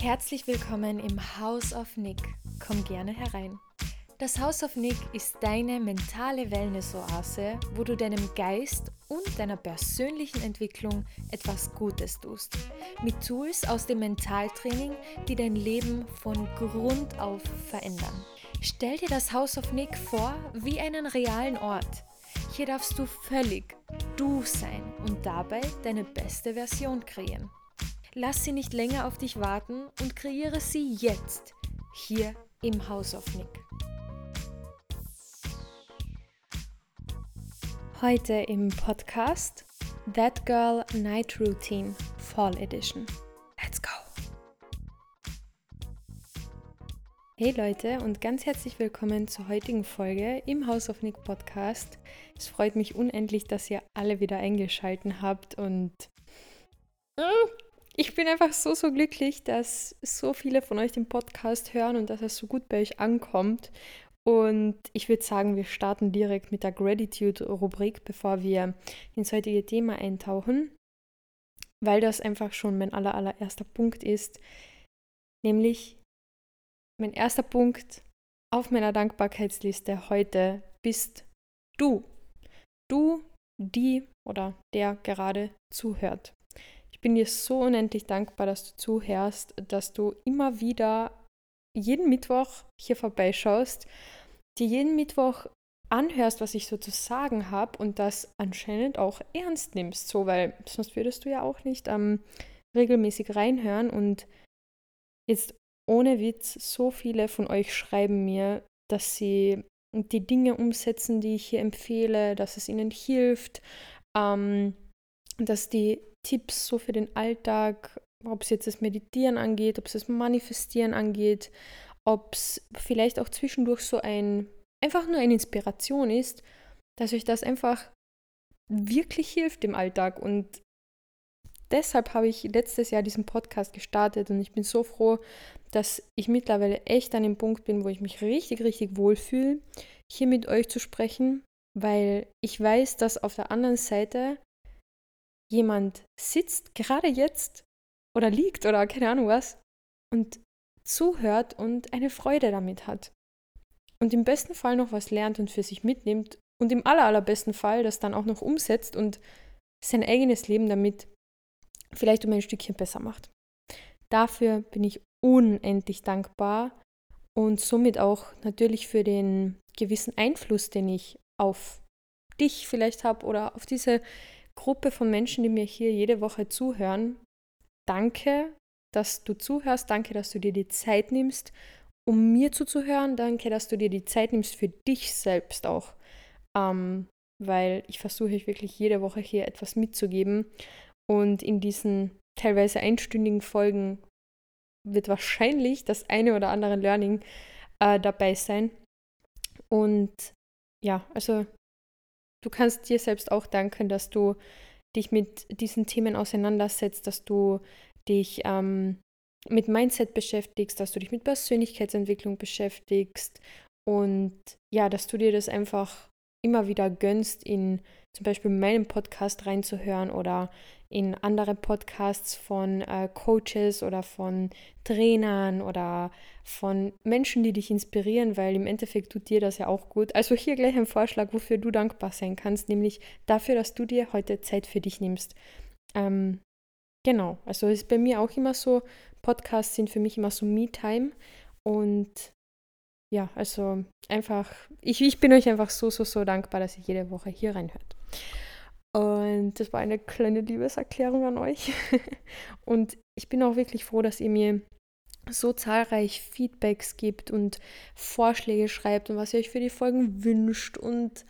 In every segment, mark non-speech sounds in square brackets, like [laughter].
Herzlich willkommen im House of Nick. Komm gerne herein. Das House of Nick ist deine mentale Wellness-Oase, wo du deinem Geist und deiner persönlichen Entwicklung etwas Gutes tust. Mit Tools aus dem Mentaltraining, die dein Leben von Grund auf verändern. Stell dir das House of Nick vor wie einen realen Ort. Hier darfst du völlig du sein und dabei deine beste Version kreieren. Lass sie nicht länger auf dich warten und kreiere sie jetzt hier im House of Nick. Heute im Podcast That Girl Night Routine Fall Edition. Let's go! Hey Leute und ganz herzlich willkommen zur heutigen Folge im House of Nick Podcast. Es freut mich unendlich, dass ihr alle wieder eingeschaltet habt und äh, ich bin einfach so, so glücklich, dass so viele von euch den Podcast hören und dass es so gut bei euch ankommt. Und ich würde sagen, wir starten direkt mit der Gratitude-Rubrik, bevor wir ins heutige Thema eintauchen, weil das einfach schon mein aller, allererster Punkt ist. Nämlich mein erster Punkt auf meiner Dankbarkeitsliste heute bist du. Du, die oder der gerade zuhört. Ich bin dir so unendlich dankbar, dass du zuhörst, dass du immer wieder jeden Mittwoch hier vorbeischaust, dir jeden Mittwoch anhörst, was ich so zu sagen habe und das anscheinend auch ernst nimmst, so, weil sonst würdest du ja auch nicht ähm, regelmäßig reinhören und jetzt ohne Witz, so viele von euch schreiben mir, dass sie die Dinge umsetzen, die ich hier empfehle, dass es ihnen hilft, ähm, dass die Tipps so für den Alltag, ob es jetzt das Meditieren angeht, ob es das Manifestieren angeht, ob es vielleicht auch zwischendurch so ein, einfach nur eine Inspiration ist, dass euch das einfach wirklich hilft im Alltag. Und deshalb habe ich letztes Jahr diesen Podcast gestartet und ich bin so froh, dass ich mittlerweile echt an dem Punkt bin, wo ich mich richtig, richtig wohlfühle, hier mit euch zu sprechen, weil ich weiß, dass auf der anderen Seite jemand sitzt, gerade jetzt oder liegt oder keine Ahnung was und zuhört und eine Freude damit hat. Und im besten Fall noch was lernt und für sich mitnimmt und im aller, allerbesten Fall das dann auch noch umsetzt und sein eigenes Leben damit vielleicht um ein Stückchen besser macht. Dafür bin ich unendlich dankbar und somit auch natürlich für den gewissen Einfluss, den ich auf dich vielleicht habe oder auf diese Gruppe von Menschen, die mir hier jede Woche zuhören. Danke, dass du zuhörst. Danke, dass du dir die Zeit nimmst, um mir zuzuhören. Danke, dass du dir die Zeit nimmst für dich selbst auch. Ähm, weil ich versuche ich wirklich jede Woche hier etwas mitzugeben. Und in diesen teilweise einstündigen Folgen wird wahrscheinlich das eine oder andere Learning äh, dabei sein. Und ja, also du kannst dir selbst auch danken, dass du dich mit diesen Themen auseinandersetzt, dass du dich ähm, mit Mindset beschäftigst, dass du dich mit Persönlichkeitsentwicklung beschäftigst und ja, dass du dir das einfach immer wieder gönnst, in zum Beispiel meinen Podcast reinzuhören oder in andere Podcasts von äh, Coaches oder von Trainern oder von Menschen, die dich inspirieren, weil im Endeffekt tut dir das ja auch gut. Also hier gleich ein Vorschlag, wofür du dankbar sein kannst, nämlich dafür, dass du dir heute Zeit für dich nimmst. Ähm, genau, also ist bei mir auch immer so, Podcasts sind für mich immer so Me-Time und ja, also einfach, ich, ich bin euch einfach so, so, so dankbar, dass ihr jede Woche hier reinhört. Und das war eine kleine Liebeserklärung an euch. [laughs] und ich bin auch wirklich froh, dass ihr mir so zahlreich Feedbacks gibt und Vorschläge schreibt und was ihr euch für die Folgen wünscht und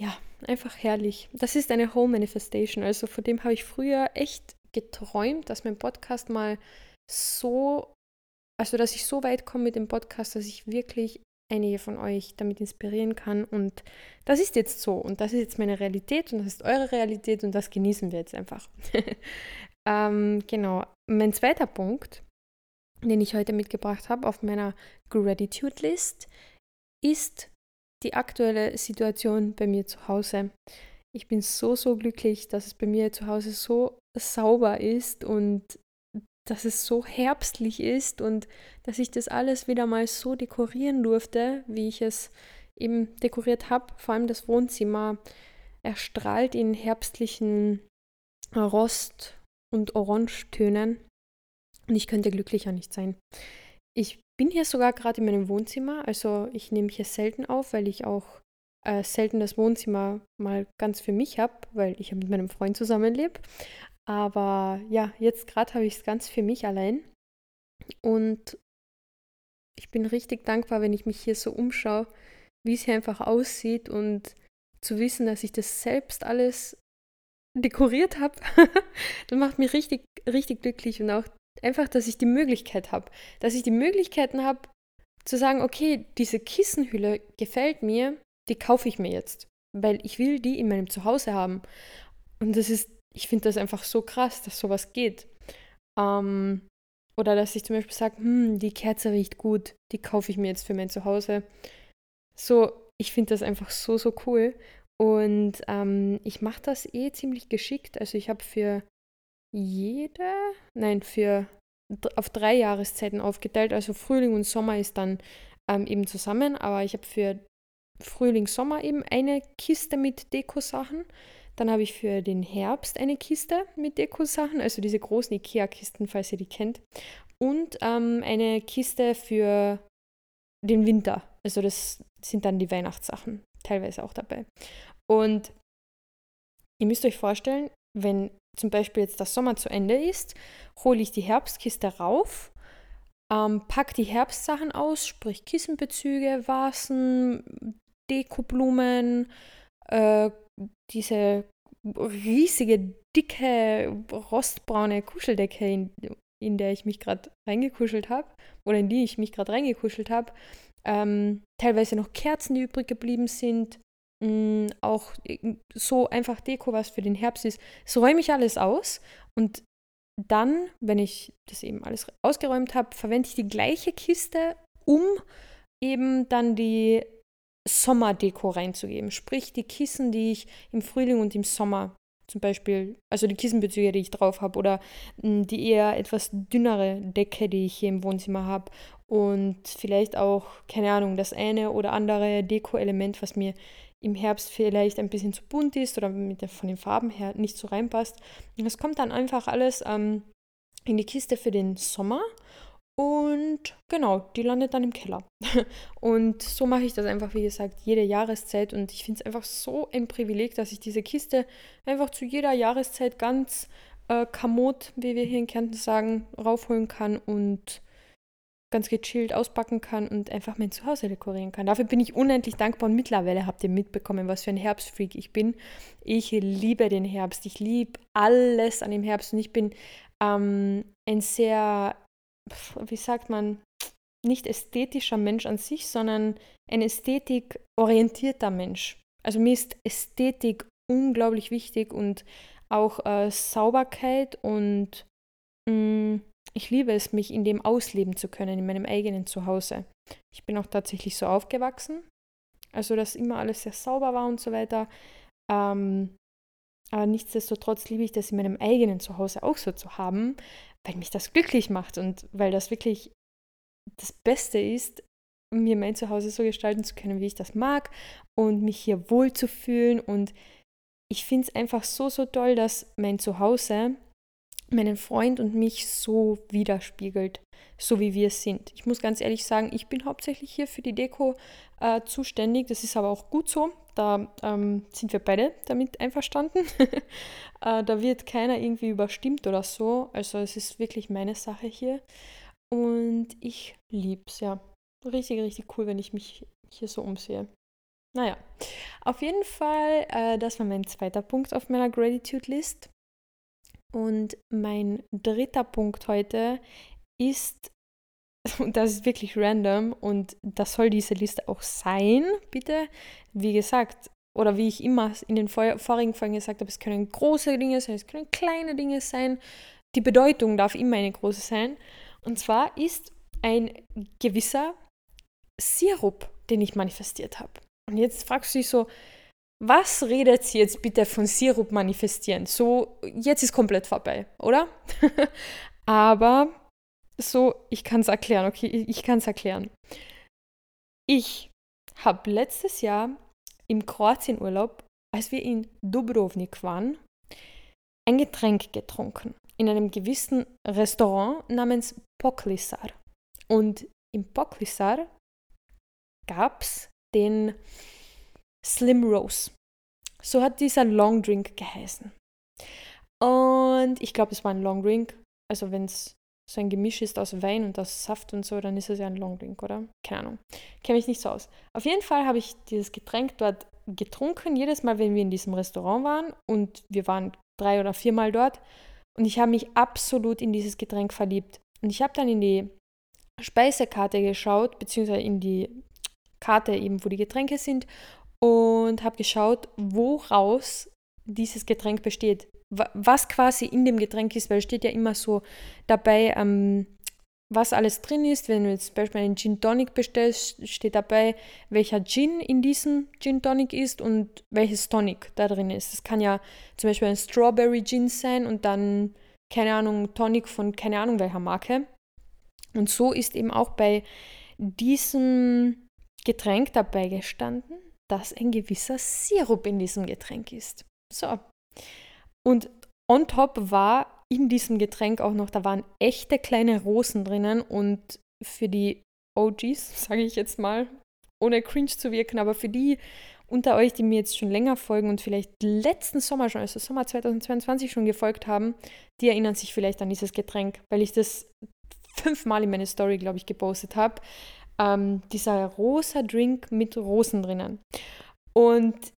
ja, einfach herrlich. Das ist eine Home Manifestation. Also von dem habe ich früher echt geträumt, dass mein Podcast mal so, also dass ich so weit komme mit dem Podcast, dass ich wirklich einige von euch damit inspirieren kann. Und das ist jetzt so. Und das ist jetzt meine Realität und das ist eure Realität und das genießen wir jetzt einfach. [laughs] ähm, genau. Mein zweiter Punkt, den ich heute mitgebracht habe auf meiner Gratitude List, ist die aktuelle Situation bei mir zu Hause. Ich bin so, so glücklich, dass es bei mir zu Hause so sauber ist und dass es so herbstlich ist und dass ich das alles wieder mal so dekorieren durfte, wie ich es eben dekoriert habe. Vor allem das Wohnzimmer erstrahlt in herbstlichen Rost- und Orangetönen. Und ich könnte glücklicher nicht sein. Ich bin hier sogar gerade in meinem Wohnzimmer. Also ich nehme hier selten auf, weil ich auch äh, selten das Wohnzimmer mal ganz für mich habe, weil ich ja mit meinem Freund zusammenlebe. Aber ja, jetzt gerade habe ich es ganz für mich allein. Und ich bin richtig dankbar, wenn ich mich hier so umschaue, wie es hier einfach aussieht und zu wissen, dass ich das selbst alles dekoriert habe. [laughs] das macht mich richtig, richtig glücklich und auch einfach, dass ich die Möglichkeit habe, dass ich die Möglichkeiten habe zu sagen, okay, diese Kissenhülle gefällt mir, die kaufe ich mir jetzt, weil ich will die in meinem Zuhause haben. Und das ist, ich finde das einfach so krass, dass sowas geht. Ähm, oder dass ich zum Beispiel sage, hm, die Kerze riecht gut, die kaufe ich mir jetzt für mein Zuhause. So, ich finde das einfach so, so cool. Und ähm, ich mache das eh ziemlich geschickt. Also ich habe für jede, nein, für auf drei Jahreszeiten aufgeteilt. Also Frühling und Sommer ist dann ähm, eben zusammen, aber ich habe für Frühling, Sommer eben eine Kiste mit Dekosachen. Dann habe ich für den Herbst eine Kiste mit Dekosachen, also diese großen Ikea-Kisten, falls ihr die kennt. Und ähm, eine Kiste für den Winter. Also das sind dann die Weihnachtssachen teilweise auch dabei. Und ihr müsst euch vorstellen, wenn zum Beispiel jetzt der Sommer zu Ende ist, hole ich die Herbstkiste rauf, ähm, pack die Herbstsachen aus, sprich Kissenbezüge, Vasen, Dekoblumen, äh, diese riesige, dicke, rostbraune Kuscheldecke, in, in der ich mich gerade reingekuschelt habe, oder in die ich mich gerade reingekuschelt habe, ähm, teilweise noch Kerzen, die übrig geblieben sind, mh, mm, auch äh, so einfach Deko, was für den Herbst ist. So räume ich alles aus und dann, wenn ich das eben alles ausgeräumt habe, verwende ich die gleiche Kiste, um eben dann die Sommerdeko reinzugeben. Sprich, die Kissen, die ich im Frühling und im Sommer zum Beispiel, also die Kissenbezüge, die ich drauf habe, oder mm, die eher etwas dünnere Decke, die ich hier im Wohnzimmer habe. Und vielleicht auch, keine Ahnung, das eine oder andere Deko-Element, was mir im Herbst vielleicht ein bisschen zu bunt ist oder mit der, von den Farben her nicht so reinpasst. Das kommt dann einfach alles ähm, in die Kiste für den Sommer. Und genau, die landet dann im Keller. [laughs] und so mache ich das einfach, wie gesagt, jede Jahreszeit. Und ich finde es einfach so ein Privileg, dass ich diese Kiste einfach zu jeder Jahreszeit ganz äh, kamot, wie wir hier in Kärnten sagen, raufholen kann und ganz gechillt auspacken kann und einfach mein Zuhause dekorieren kann. Dafür bin ich unendlich dankbar und mittlerweile habt ihr mitbekommen, was für ein Herbstfreak ich bin. Ich liebe den Herbst. Ich liebe alles an dem Herbst und ich bin ähm, ein sehr wie sagt man, nicht ästhetischer Mensch an sich, sondern ein ästhetikorientierter Mensch. Also mir ist Ästhetik unglaublich wichtig und auch äh, Sauberkeit und mh, mm, ich liebe es, mich in dem ausleben zu können, in meinem eigenen Zuhause. Ich bin auch tatsächlich so aufgewachsen, also dass immer alles sehr sauber war und so weiter. Ähm, aber nichtsdestotrotz liebe ich das in meinem eigenen Zuhause auch so zu haben, weil mich das glücklich macht und weil das wirklich das Beste ist, mir mein Zuhause so gestalten zu können, wie ich das mag und mich hier wohl zu fühlen. Und ich finde es einfach so, so toll, dass mein Zuhause meinen Freund und mich so widerspiegelt, so wie wir sind. Ich muss ganz ehrlich sagen, ich bin hauptsächlich hier für die Deko äh, zuständig. Das ist aber auch gut so. Da ähm, sind wir beide damit einverstanden. [laughs] äh, da wird keiner irgendwie überstimmt oder so. Also es ist wirklich meine Sache hier. Und ich liebe es, ja. Richtig, richtig cool, wenn ich mich hier so umsehe. Naja, auf jeden Fall, äh, das war mein zweiter Punkt auf meiner Gratitude-List. Und mein dritter Punkt heute ist, [laughs] und das ist wirklich random und das soll diese Liste auch sein, bitte. Wie gesagt, oder wie ich immer in den vorigen Folgen gesagt habe, es können große Dinge sein, es können kleine Dinge sein. Die Bedeutung darf immer eine große sein. Und zwar ist ein gewisser Sirup, den ich manifestiert habe. Und jetzt fragst du dich so, was redet sie jetzt bitte von Sirup manifestieren? So, jetzt ist komplett vorbei, oder? [laughs] Aber so, ich kann es erklären, okay, ich kann es erklären. Ich habe letztes Jahr im Kroatienurlaub, als wir in Dubrovnik waren, ein Getränk getrunken in einem gewissen Restaurant namens Poklisar. Und im Poklisar gab es den Slim Rose. So hat dieser Long Drink geheißen. Und ich glaube, es war ein Long Drink. Also wenn es so ein Gemisch ist aus Wein und aus Saft und so, dann ist es ja ein Long Drink, oder? Keine Ahnung. Kenne mich nicht so aus. Auf jeden Fall habe ich dieses Getränk dort getrunken, jedes Mal, wenn wir in diesem Restaurant waren. Und wir waren drei oder viermal dort. Und ich habe mich absolut in dieses Getränk verliebt. Und ich habe dann in die Speisekarte geschaut, beziehungsweise in die Karte eben, wo die Getränke sind und habe geschaut, woraus dieses Getränk besteht. Was quasi in dem Getränk ist, weil es steht ja immer so dabei, ähm, was alles drin ist. Wenn du jetzt zum Beispiel einen Gin Tonic bestellst, steht dabei, welcher Gin in diesem Gin Tonic ist und welches Tonic da drin ist. Das kann ja zum Beispiel ein Strawberry Gin sein und dann, keine Ahnung, Tonic von keine Ahnung welcher Marke. Und so ist eben auch bei diesem Getränk dabei gestanden, dass ein gewisser Sirup in diesem Getränk ist. So. Und on top war in diesem Getränk auch noch, da waren echte kleine Rosen drinnen und für die OGs, [laughs] sage ich jetzt mal, ohne cringe zu wirken, aber für die unter euch, die mir jetzt schon länger folgen und vielleicht letzten Sommer schon, also Sommer 2022 schon gefolgt haben, die erinnern sich vielleicht an dieses Getränk, weil ich das fünfmal in meine Story, glaube ich, gepostet habe. Ähm, dieser rosa Drink mit Rosen drinnen. Und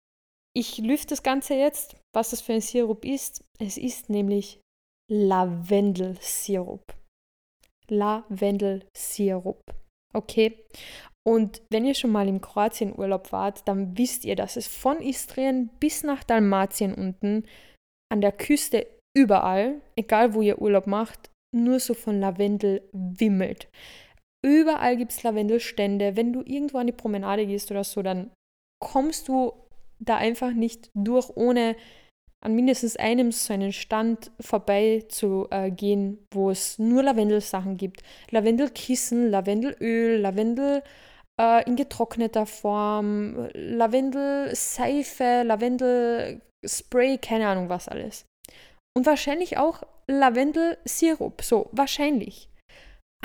ich lüfte das Ganze jetzt, was das für ein Sirup ist. Es ist nämlich Lavendelsirup. Lavendelsirup. Okay? Und wenn ihr schon mal im Kroatien Urlaub wart, dann wisst ihr, dass es von Istrien bis nach Dalmatien unten an der Küste überall, egal wo ihr Urlaub macht, nur so von Lavendel wimmelt. Überall gibt es Lavendelstände. Wenn du irgendwo an die Promenade gehst oder so, dann kommst du da einfach nicht durch, ohne an mindestens einem so einen Stand vorbei zu äh, gehen, wo es nur Lavendelsachen gibt. Lavendelkissen, Lavendelöl, Lavendel äh, in getrockneter Form, Lavendelseife, Lavendelspray, keine Ahnung was alles. Und wahrscheinlich auch Lavendelsirup, so wahrscheinlich.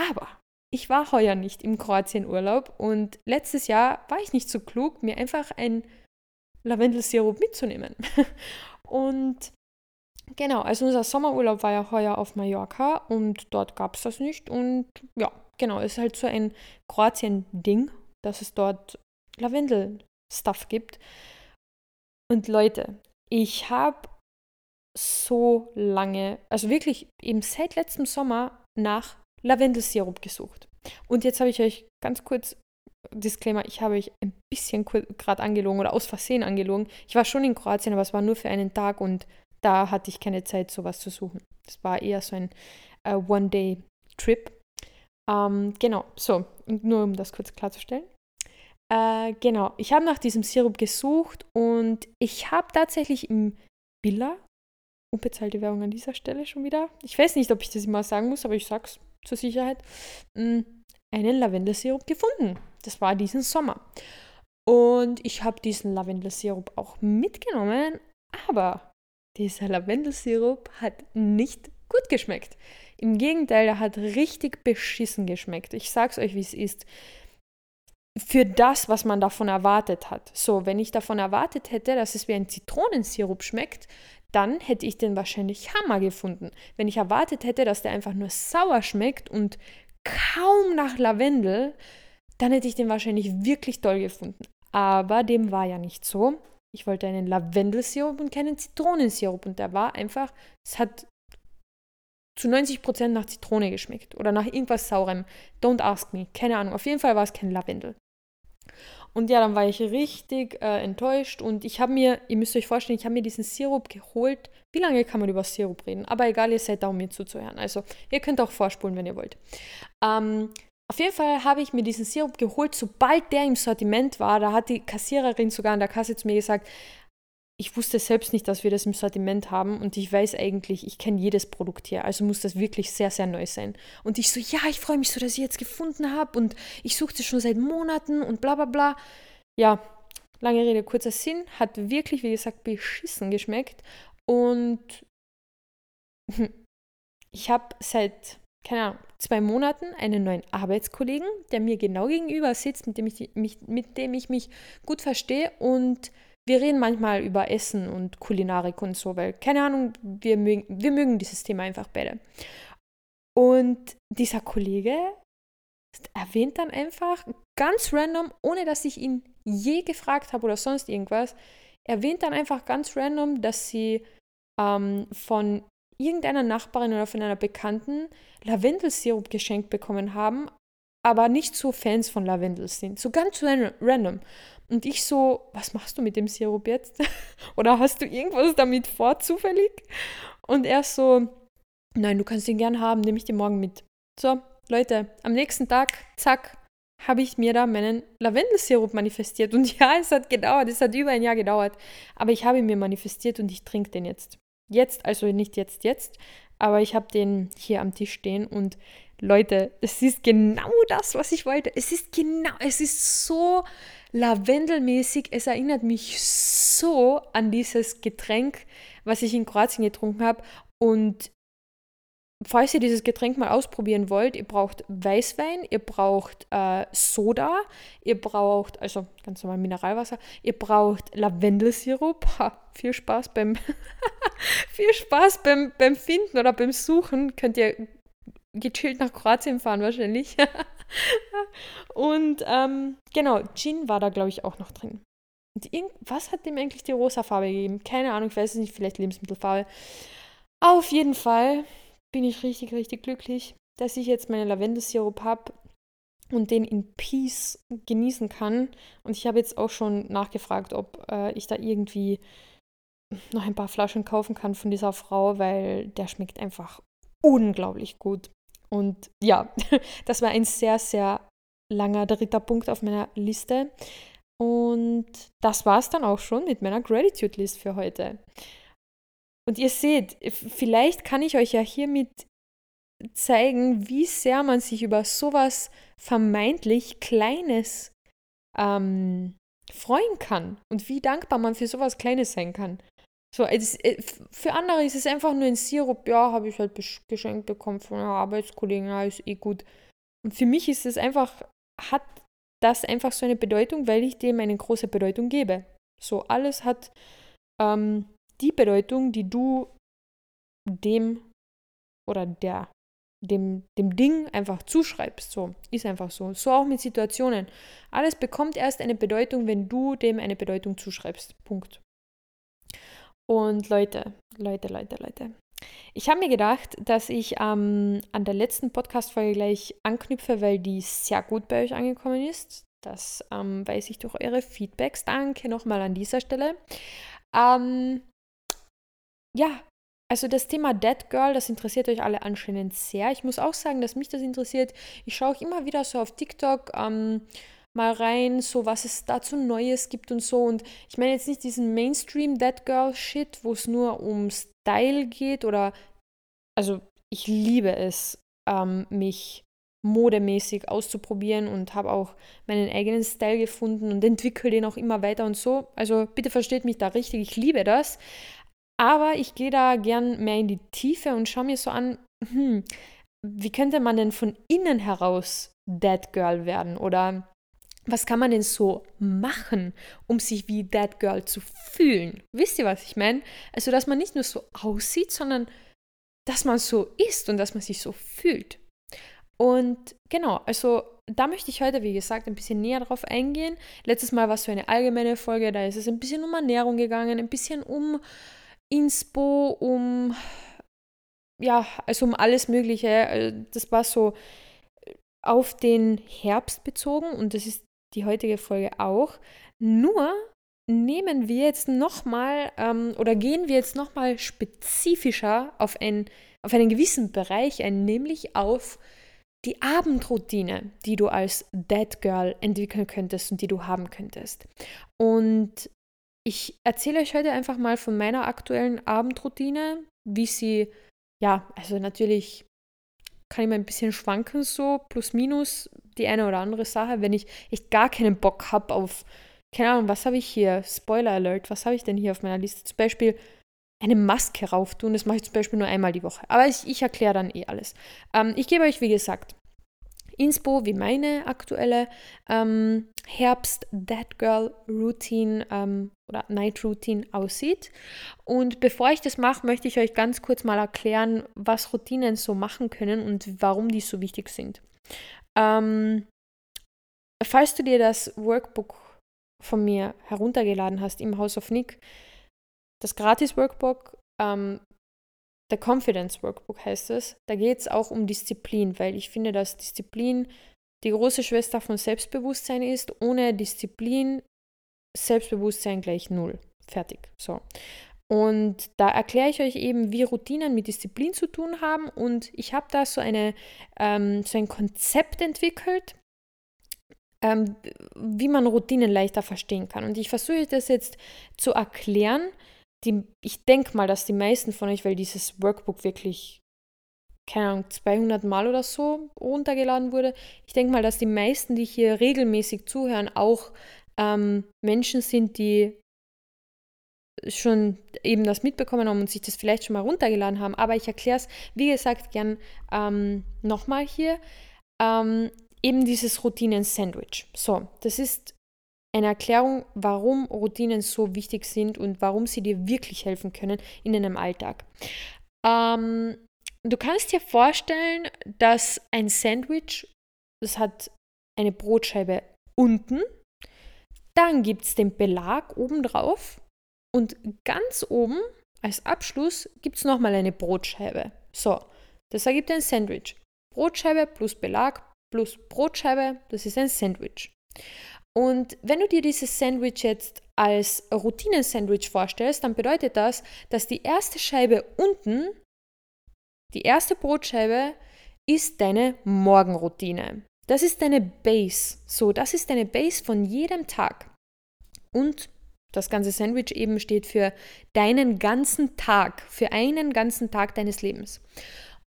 Aber ich war heuer nicht im Kroatienurlaub und letztes Jahr war ich nicht so klug, mir einfach ein Lavendelsirup mitzunehmen. [laughs] und genau, also unser Sommerurlaub war ja heuer auf Mallorca und dort gab es das nicht. Und ja, genau, es ist halt so ein Kroatien-Ding, dass es dort Lavendel-Stuff gibt. Und Leute, ich habe so lange, also wirklich eben seit letztem Sommer nach Lavendelsirup gesucht. Und jetzt habe ich euch ganz kurz Disclaimer, ich habe euch ein bisschen gerade angelogen oder aus Versehen angelogen. Ich war schon in Kroatien, aber es war nur für einen Tag und da hatte ich keine Zeit, sowas zu suchen. Das war eher so ein uh, One-Day-Trip. Ähm, genau, so, nur um das kurz klarzustellen. Äh, genau, ich habe nach diesem Sirup gesucht und ich habe tatsächlich im Billa, unbezahlte Werbung an dieser Stelle schon wieder, ich weiß nicht, ob ich das immer sagen muss, aber ich sag's zur Sicherheit, mm, einen Lavendelsirup gefunden. Das war diesen Sommer. Und ich habe diesen Lavendelsirup auch mitgenommen, aber dieser Lavendelsirup hat nicht gut geschmeckt. Im Gegenteil, er hat richtig beschissen geschmeckt. Ich sag's euch, wie es ist. Für das, was man davon erwartet hat. So, wenn ich davon erwartet hätte, dass es wie ein Zitronensirup schmeckt, dann hätte ich den wahrscheinlich Hammer gefunden. Wenn ich erwartet hätte, dass der einfach nur sauer schmeckt und kaum nach Lavendel, dann hätte ich den wahrscheinlich wirklich toll gefunden. Aber dem war ja nicht so. Ich wollte einen Lavendelsirup und keinen Zitronensirup und der war einfach, es hat zu 90% nach Zitrone geschmeckt oder nach irgendwas saurem. Don't ask me, keine Ahnung. Auf jeden Fall war es kein Lavendel. Und ja, dann war ich richtig äh, enttäuscht und ich habe mir, ihr müsst euch vorstellen, ich habe mir diesen Sirup geholt. Wie lange kann man über Sirup reden? Aber egal, ihr seid da, um mir zuzuhören. Also ihr könnt auch vorspulen, wenn ihr wollt. Ähm, auf jeden Fall habe ich mir diesen Sirup geholt, sobald der im Sortiment war. Da hat die Kassiererin sogar an der Kasse zu mir gesagt, ich wusste selbst nicht, dass wir das im Sortiment haben und ich weiß eigentlich, ich kenne jedes Produkt hier, also muss das wirklich sehr, sehr neu sein. Und ich so, ja, ich freue mich so, dass ich jetzt gefunden habe und ich suche das schon seit Monaten und bla bla bla. Ja, lange Rede, kurzer Sinn, hat wirklich, wie gesagt, beschissen geschmeckt und [laughs] ich habe seit, keine Ahnung, zwei Monaten einen neuen Arbeitskollegen, der mir genau gegenüber sitzt, mit dem ich mich, mit dem ich mich gut verstehe und wir reden manchmal über Essen und Kulinarik und so, weil, keine Ahnung, wir mögen, wir mögen dieses Thema einfach beide. Und dieser Kollege erwähnt dann einfach ganz random, ohne dass ich ihn je gefragt habe oder sonst irgendwas, erwähnt dann einfach ganz random, dass sie ähm, von irgendeiner Nachbarin oder von einer Bekannten Lavendelsirup geschenkt bekommen haben, aber nicht so Fans von Lavendel sind. So ganz random. Und ich so, was machst du mit dem Sirup jetzt? [laughs] Oder hast du irgendwas damit vor, zufällig? Und er so, nein, du kannst ihn gern haben, nehme ich den morgen mit. So, Leute, am nächsten Tag, zack, habe ich mir da meinen Lavendelsirup manifestiert. Und [laughs] ja, es hat gedauert, es hat über ein Jahr gedauert. Aber ich habe ihn mir manifestiert und ich trinke den jetzt. Jetzt, also nicht jetzt, jetzt, aber ich habe den hier am Tisch stehen und Leute, es ist genau das, was ich wollte. Es ist genau, es ist so lavendelmäßig. Es erinnert mich so an dieses Getränk, was ich in Kroatien getrunken habe. Und falls ihr dieses Getränk mal ausprobieren wollt, ihr braucht Weißwein, ihr braucht äh, Soda, ihr braucht, also ganz normal Mineralwasser, ihr braucht Lavendelsirup. Ha, viel Spaß beim [laughs] viel Spaß beim, beim Finden oder beim Suchen. Könnt ihr gechillt nach Kroatien fahren wahrscheinlich. [laughs] und ähm, genau, Gin war da, glaube ich, auch noch drin. Und was hat dem eigentlich die rosa Farbe gegeben? Keine Ahnung, ich weiß es nicht, vielleicht Lebensmittelfarbe. Auf jeden Fall bin ich richtig, richtig glücklich, dass ich jetzt meinen Lavendelsirup habe und den in Peace genießen kann. Und ich habe jetzt auch schon nachgefragt, ob äh, ich da irgendwie noch ein paar Flaschen kaufen kann von dieser Frau, weil der schmeckt einfach unglaublich gut. Und ja, [laughs] das war ein sehr, sehr langer dritter Punkt auf meiner Liste. Und das war es dann auch schon mit meiner Gratitude List für heute. Und ihr seht, vielleicht kann ich euch ja hiermit zeigen, wie sehr man sich über sowas vermeintlich Kleines ähm, freuen kann und wie dankbar man für sowas Kleines sein kann. So, es, äh, für andere ist es einfach nur ein Sirup, ja, habe ich halt geschenkt bekommen von einer Arbeitskollegin, ja, ist eh gut. Und für mich ist es einfach, hat das einfach so eine Bedeutung, weil ich dem eine große Bedeutung gebe. So, alles hat ähm, die Bedeutung, die du dem oder der, dem, dem Ding einfach zuschreibst. So, ist einfach so. So auch mit Situationen. Alles bekommt erst eine Bedeutung, wenn du dem eine Bedeutung zuschreibst. Punkt. Und Leute, Leute, Leute, Leute. Ich habe mir gedacht, dass ich ähm, an der letzten Podcast-Folge gleich anknüpfe, weil die sehr gut bei euch angekommen ist. Das ähm, weiß ich durch eure Feedbacks. Danke nochmal an dieser Stelle. Ähm, ja, also das Thema Dead Girl, das interessiert euch alle anscheinend sehr. Ich muss auch sagen, dass mich das interessiert. Ich schaue auch immer wieder so auf TikTok. Ähm, mal rein, so was es dazu Neues gibt und so. Und ich meine jetzt nicht diesen Mainstream Dead Girl Shit, wo es nur um Style geht oder, also ich liebe es, ähm, mich modemäßig auszuprobieren und habe auch meinen eigenen Style gefunden und entwickle den auch immer weiter und so. Also bitte versteht mich da richtig, ich liebe das. Aber ich gehe da gern mehr in die Tiefe und schaue mir so an, hm, wie könnte man denn von innen heraus Dead Girl werden? Oder was kann man denn so machen, um sich wie That Girl zu fühlen? Wisst ihr, was ich meine? Also, dass man nicht nur so aussieht, sondern dass man so ist und dass man sich so fühlt. Und genau, also da möchte ich heute, wie gesagt, ein bisschen näher drauf eingehen. Letztes Mal war es so eine allgemeine Folge, da ist es ein bisschen um Ernährung gegangen, ein bisschen um Inspo, um ja, also um alles Mögliche. Also, das war so auf den Herbst bezogen und das ist die heutige Folge auch. Nur nehmen wir jetzt nochmal ähm, oder gehen wir jetzt nochmal spezifischer auf, ein, auf einen gewissen Bereich ein, nämlich auf die Abendroutine, die du als Dead Girl entwickeln könntest und die du haben könntest. Und ich erzähle euch heute einfach mal von meiner aktuellen Abendroutine, wie sie, ja, also natürlich kann ich mal ein bisschen schwanken, so plus minus die eine oder andere Sache, wenn ich echt gar keinen Bock habe auf, keine Ahnung, was habe ich hier? Spoiler Alert, was habe ich denn hier auf meiner Liste? Zum Beispiel eine Maske rauf tun, das mache ich zum Beispiel nur einmal die Woche. Aber ich, ich erkläre dann eh alles. Ähm, ich gebe euch, wie gesagt, Inspo, wie meine aktuelle ähm, Herbst That Girl Routine ähm, oder Night Routine aussieht. Und bevor ich das mache, möchte ich euch ganz kurz mal erklären, was Routinen so machen können und warum die so wichtig sind. Ähm, falls du dir das Workbook von mir heruntergeladen hast im House of Nick, das Gratis-Workbook, ähm, der Confidence Workbook heißt es, da geht es auch um Disziplin, weil ich finde, dass Disziplin die große Schwester von Selbstbewusstsein ist. Ohne Disziplin Selbstbewusstsein gleich null. Fertig. So. Und da erkläre ich euch eben, wie Routinen mit Disziplin zu tun haben. Und ich habe da so, eine, ähm, so ein Konzept entwickelt, ähm, wie man Routinen leichter verstehen kann. Und ich versuche das jetzt zu erklären, die, ich denke mal, dass die meisten von euch, weil dieses Workbook wirklich, keine Ahnung, 200 Mal oder so runtergeladen wurde, ich denke mal, dass die meisten, die hier regelmäßig zuhören, auch ähm, Menschen sind, die schon eben das mitbekommen haben und sich das vielleicht schon mal runtergeladen haben. Aber ich erkläre es, wie gesagt, gern ähm, nochmal hier. Ähm, eben dieses Routinen-Sandwich. So, das ist eine Erklärung, warum Routinen so wichtig sind und warum sie dir wirklich helfen können in deinem Alltag. Ähm, du kannst dir vorstellen, dass ein Sandwich, das hat eine Brotscheibe unten, dann gibt es den Belag obendrauf und ganz oben als Abschluss gibt es nochmal eine Brotscheibe. So, das ergibt ein Sandwich. Brotscheibe plus Belag plus Brotscheibe, das ist ein Sandwich. Und wenn du dir dieses Sandwich jetzt als Routinen-Sandwich vorstellst, dann bedeutet das, dass die erste Scheibe unten, die erste Brotscheibe, ist deine Morgenroutine. Das ist deine Base. So, das ist deine Base von jedem Tag. Und das ganze Sandwich eben steht für deinen ganzen Tag, für einen ganzen Tag deines Lebens.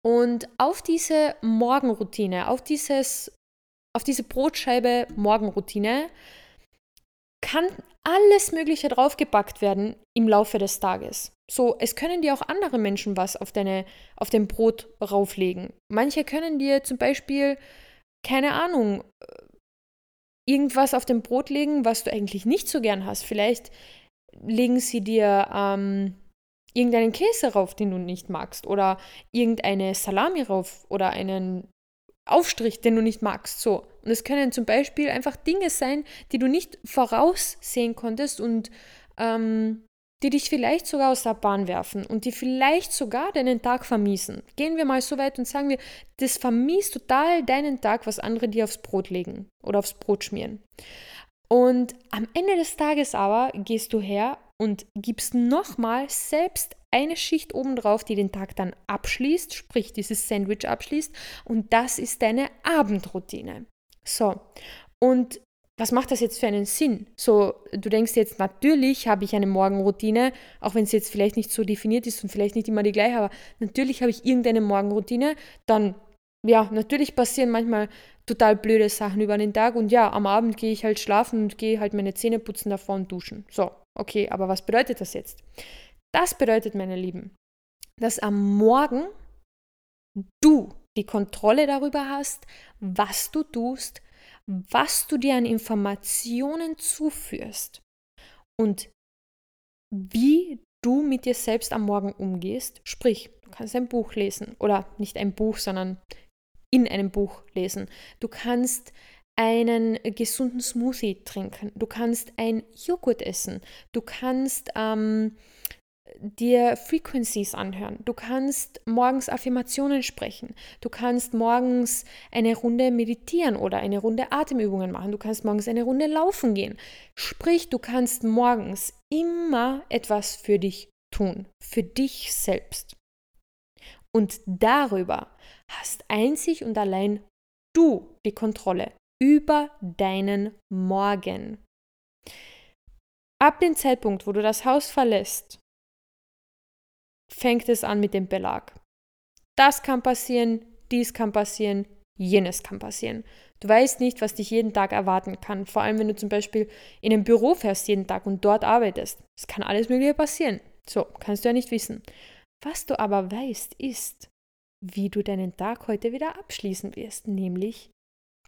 Und auf diese Morgenroutine, auf dieses auf diese Brotscheibe Morgenroutine kann alles Mögliche draufgepackt werden im Laufe des Tages. So, es können dir auch andere Menschen was auf, deine, auf dein Brot rauflegen. Manche können dir zum Beispiel, keine Ahnung, irgendwas auf dem Brot legen, was du eigentlich nicht so gern hast. Vielleicht legen sie dir ähm, irgendeinen Käse rauf, den du nicht magst, oder irgendeine Salami rauf oder einen Aufstrich, den du nicht magst. So. Und es können zum Beispiel einfach Dinge sein, die du nicht voraussehen konntest und ähm, die dich vielleicht sogar aus der Bahn werfen und die vielleicht sogar deinen Tag vermiesen. Gehen wir mal so weit und sagen wir, das vermiest total deinen Tag, was andere dir aufs Brot legen oder aufs Brot schmieren. Und am Ende des Tages aber gehst du her und gibst nochmal selbst eine Schicht obendrauf, die den Tag dann abschließt, sprich dieses Sandwich abschließt. Und das ist deine Abendroutine. So, und was macht das jetzt für einen Sinn? So, du denkst jetzt, natürlich habe ich eine Morgenroutine, auch wenn sie jetzt vielleicht nicht so definiert ist und vielleicht nicht immer die gleiche, aber natürlich habe ich irgendeine Morgenroutine. Dann, ja, natürlich passieren manchmal total blöde Sachen über den Tag und ja, am Abend gehe ich halt schlafen und gehe halt meine Zähne putzen davor und duschen. So, okay, aber was bedeutet das jetzt? Das bedeutet, meine Lieben, dass am Morgen du die Kontrolle darüber hast, was du tust, was du dir an Informationen zuführst und wie du mit dir selbst am Morgen umgehst. Sprich, du kannst ein Buch lesen oder nicht ein Buch, sondern in einem Buch lesen. Du kannst einen gesunden Smoothie trinken. Du kannst ein Joghurt essen. Du kannst ähm, dir Frequencies anhören. Du kannst morgens Affirmationen sprechen. Du kannst morgens eine Runde meditieren oder eine Runde Atemübungen machen. Du kannst morgens eine Runde laufen gehen. Sprich, du kannst morgens immer etwas für dich tun, für dich selbst. Und darüber hast einzig und allein du die Kontrolle über deinen Morgen. ab dem Zeitpunkt, wo du das Haus verlässt, fängt es an mit dem Belag. Das kann passieren, dies kann passieren, jenes kann passieren. Du weißt nicht, was dich jeden Tag erwarten kann. Vor allem, wenn du zum Beispiel in ein Büro fährst jeden Tag und dort arbeitest. Es kann alles Mögliche passieren. So, kannst du ja nicht wissen. Was du aber weißt, ist, wie du deinen Tag heute wieder abschließen wirst, nämlich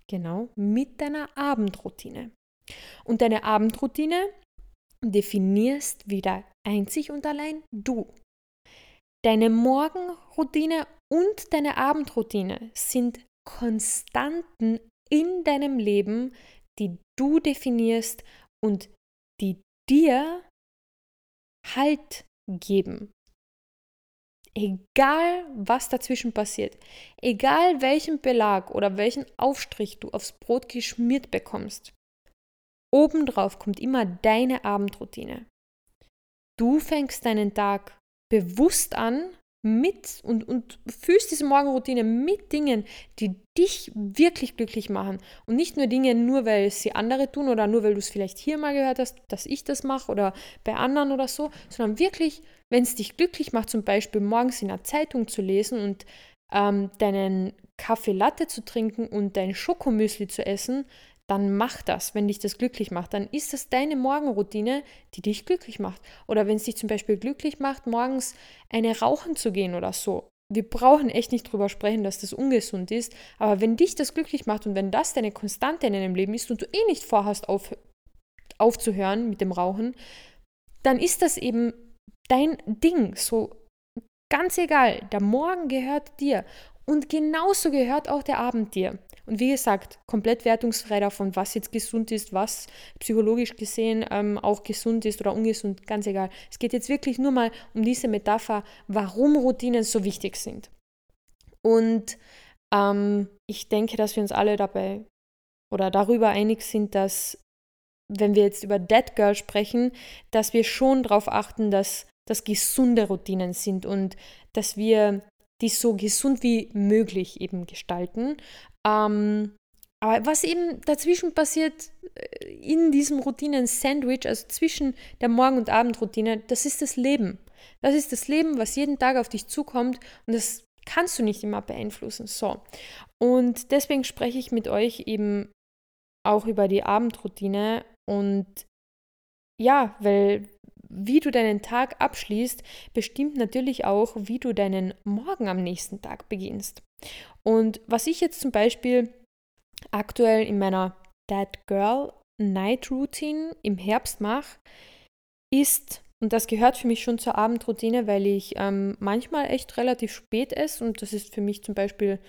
genau mit deiner Abendroutine. Und deine Abendroutine definierst wieder einzig und allein du. Deine Morgenroutine und deine Abendroutine sind Konstanten in deinem Leben, die du definierst und die dir Halt geben. Egal, was dazwischen passiert, egal welchen Belag oder welchen Aufstrich du aufs Brot geschmiert bekommst, obendrauf kommt immer deine Abendroutine. Du fängst deinen Tag bewusst an mit und, und fühlst diese Morgenroutine mit Dingen, die dich wirklich glücklich machen. Und nicht nur Dinge, nur weil sie andere tun oder nur weil du es vielleicht hier mal gehört hast, dass ich das mache oder bei anderen oder so, sondern wirklich, wenn es dich glücklich macht, zum Beispiel morgens in einer Zeitung zu lesen und ähm, deinen Kaffee Latte zu trinken und dein Schokomüsli zu essen, dann mach das, wenn dich das glücklich macht. Dann ist das deine Morgenroutine, die dich glücklich macht. Oder wenn es dich zum Beispiel glücklich macht, morgens eine rauchen zu gehen oder so. Wir brauchen echt nicht drüber sprechen, dass das ungesund ist. Aber wenn dich das glücklich macht und wenn das deine Konstante in deinem Leben ist und du eh nicht vorhast, auf, aufzuhören mit dem Rauchen, dann ist das eben dein Ding. So ganz egal, der Morgen gehört dir. Und genauso gehört auch der Abend dir. Und wie gesagt, komplett wertungsfrei davon, was jetzt gesund ist, was psychologisch gesehen ähm, auch gesund ist oder ungesund, ganz egal. Es geht jetzt wirklich nur mal um diese Metapher, warum Routinen so wichtig sind. Und ähm, ich denke, dass wir uns alle dabei oder darüber einig sind, dass wenn wir jetzt über Dead Girl sprechen, dass wir schon darauf achten, dass das gesunde Routinen sind und dass wir die so gesund wie möglich eben gestalten. Ähm, aber was eben dazwischen passiert äh, in diesem Routinen-Sandwich, also zwischen der Morgen- und Abendroutine, das ist das Leben. Das ist das Leben, was jeden Tag auf dich zukommt und das kannst du nicht immer beeinflussen. So. Und deswegen spreche ich mit euch eben auch über die Abendroutine und ja, weil wie du deinen Tag abschließt, bestimmt natürlich auch, wie du deinen Morgen am nächsten Tag beginnst. Und was ich jetzt zum Beispiel aktuell in meiner That Girl Night Routine im Herbst mache, ist, und das gehört für mich schon zur Abendroutine, weil ich ähm, manchmal echt relativ spät esse und das ist für mich zum Beispiel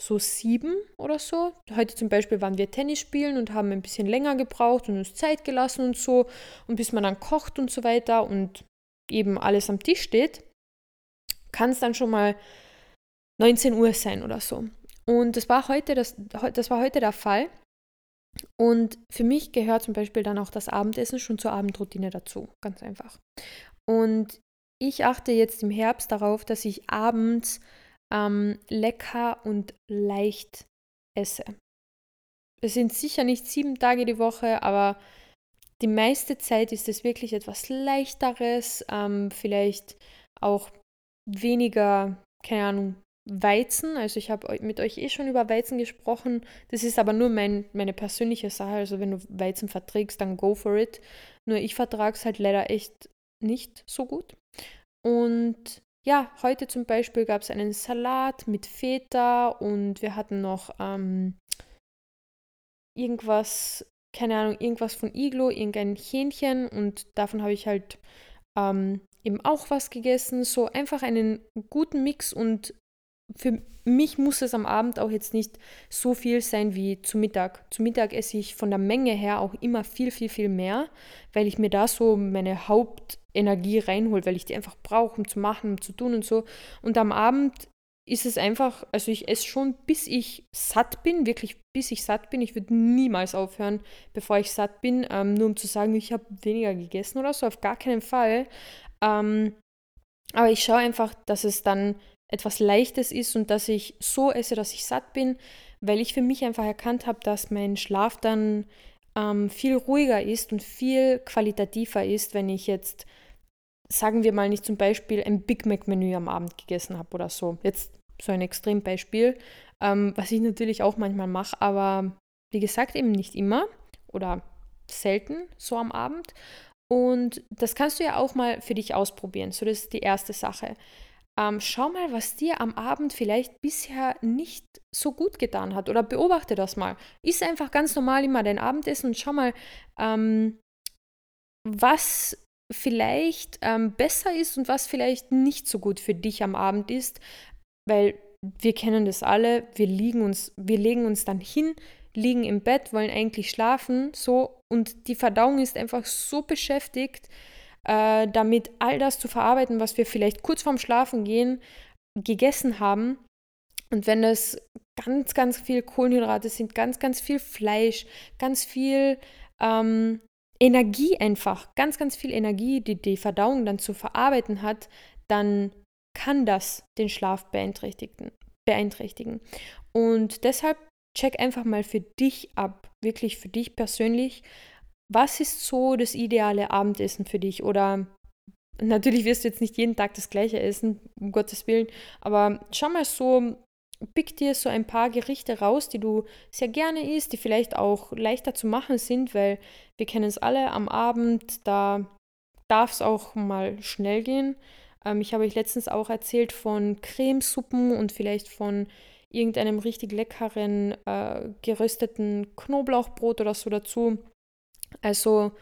so sieben oder so. Heute zum Beispiel waren wir Tennis spielen und haben ein bisschen länger gebraucht und uns Zeit gelassen und so. Und bis man dann kocht und so weiter und eben alles am Tisch steht, kann es dann schon mal 19 Uhr sein oder so. Und das war heute, das, das war heute der Fall. Und für mich gehört zum Beispiel dann auch das Abendessen schon zur Abendroutine dazu. Ganz einfach. Und ich achte jetzt im Herbst darauf, dass ich abends ähm, lecker und leicht esse. Es sind sicher nicht sieben Tage die Woche, aber die meiste Zeit ist es wirklich etwas leichteres, ähm, vielleicht auch weniger, keine Ahnung, Weizen. Also ich habe mit euch eh schon über Weizen gesprochen. Das ist aber nur mein, meine persönliche Sache. Also wenn du Weizen verträgst, dann go for it. Nur ich vertrage es halt leider echt nicht so gut. Und ja, heute zum Beispiel gab es einen Salat mit Feta und wir hatten noch ähm, irgendwas, keine Ahnung, irgendwas von Iglo, irgendein Hähnchen und davon habe ich halt ähm, eben auch was gegessen. So einfach einen guten Mix und für mich muss es am Abend auch jetzt nicht so viel sein wie zu Mittag. Zu Mittag esse ich von der Menge her auch immer viel, viel, viel mehr, weil ich mir da so meine Hauptenergie reinhole, weil ich die einfach brauche, um zu machen, um zu tun und so. Und am Abend ist es einfach, also ich esse schon, bis ich satt bin, wirklich bis ich satt bin. Ich würde niemals aufhören, bevor ich satt bin, ähm, nur um zu sagen, ich habe weniger gegessen oder so, auf gar keinen Fall. Ähm, aber ich schaue einfach, dass es dann etwas Leichtes ist und dass ich so esse, dass ich satt bin, weil ich für mich einfach erkannt habe, dass mein Schlaf dann ähm, viel ruhiger ist und viel qualitativer ist, wenn ich jetzt, sagen wir mal, nicht zum Beispiel ein Big Mac-Menü am Abend gegessen habe oder so. Jetzt so ein Extrembeispiel, ähm, was ich natürlich auch manchmal mache, aber wie gesagt, eben nicht immer oder selten so am Abend. Und das kannst du ja auch mal für dich ausprobieren. So, das ist die erste Sache. Ähm, schau mal, was dir am Abend vielleicht bisher nicht so gut getan hat oder beobachte das mal. Iss einfach ganz normal immer dein Abendessen und schau mal, ähm, was vielleicht ähm, besser ist und was vielleicht nicht so gut für dich am Abend ist, weil wir kennen das alle, wir liegen uns, wir legen uns dann hin, liegen im Bett, wollen eigentlich schlafen, so und die Verdauung ist einfach so beschäftigt, äh, damit all das zu verarbeiten, was wir vielleicht kurz vorm Schlafen gehen gegessen haben. Und wenn das ganz, ganz viel Kohlenhydrate sind, ganz, ganz viel Fleisch, ganz viel ähm, Energie einfach, ganz, ganz viel Energie, die die Verdauung dann zu verarbeiten hat, dann kann das den Schlaf beeinträchtigen. beeinträchtigen. Und deshalb check einfach mal für dich ab, wirklich für dich persönlich, was ist so das ideale Abendessen für dich? Oder natürlich wirst du jetzt nicht jeden Tag das gleiche essen, um Gottes Willen, aber schau mal so, pick dir so ein paar Gerichte raus, die du sehr gerne isst, die vielleicht auch leichter zu machen sind, weil wir kennen es alle am Abend, da darf es auch mal schnell gehen. Ähm, ich habe euch letztens auch erzählt von Cremesuppen und vielleicht von irgendeinem richtig leckeren äh, gerösteten Knoblauchbrot oder so dazu. Also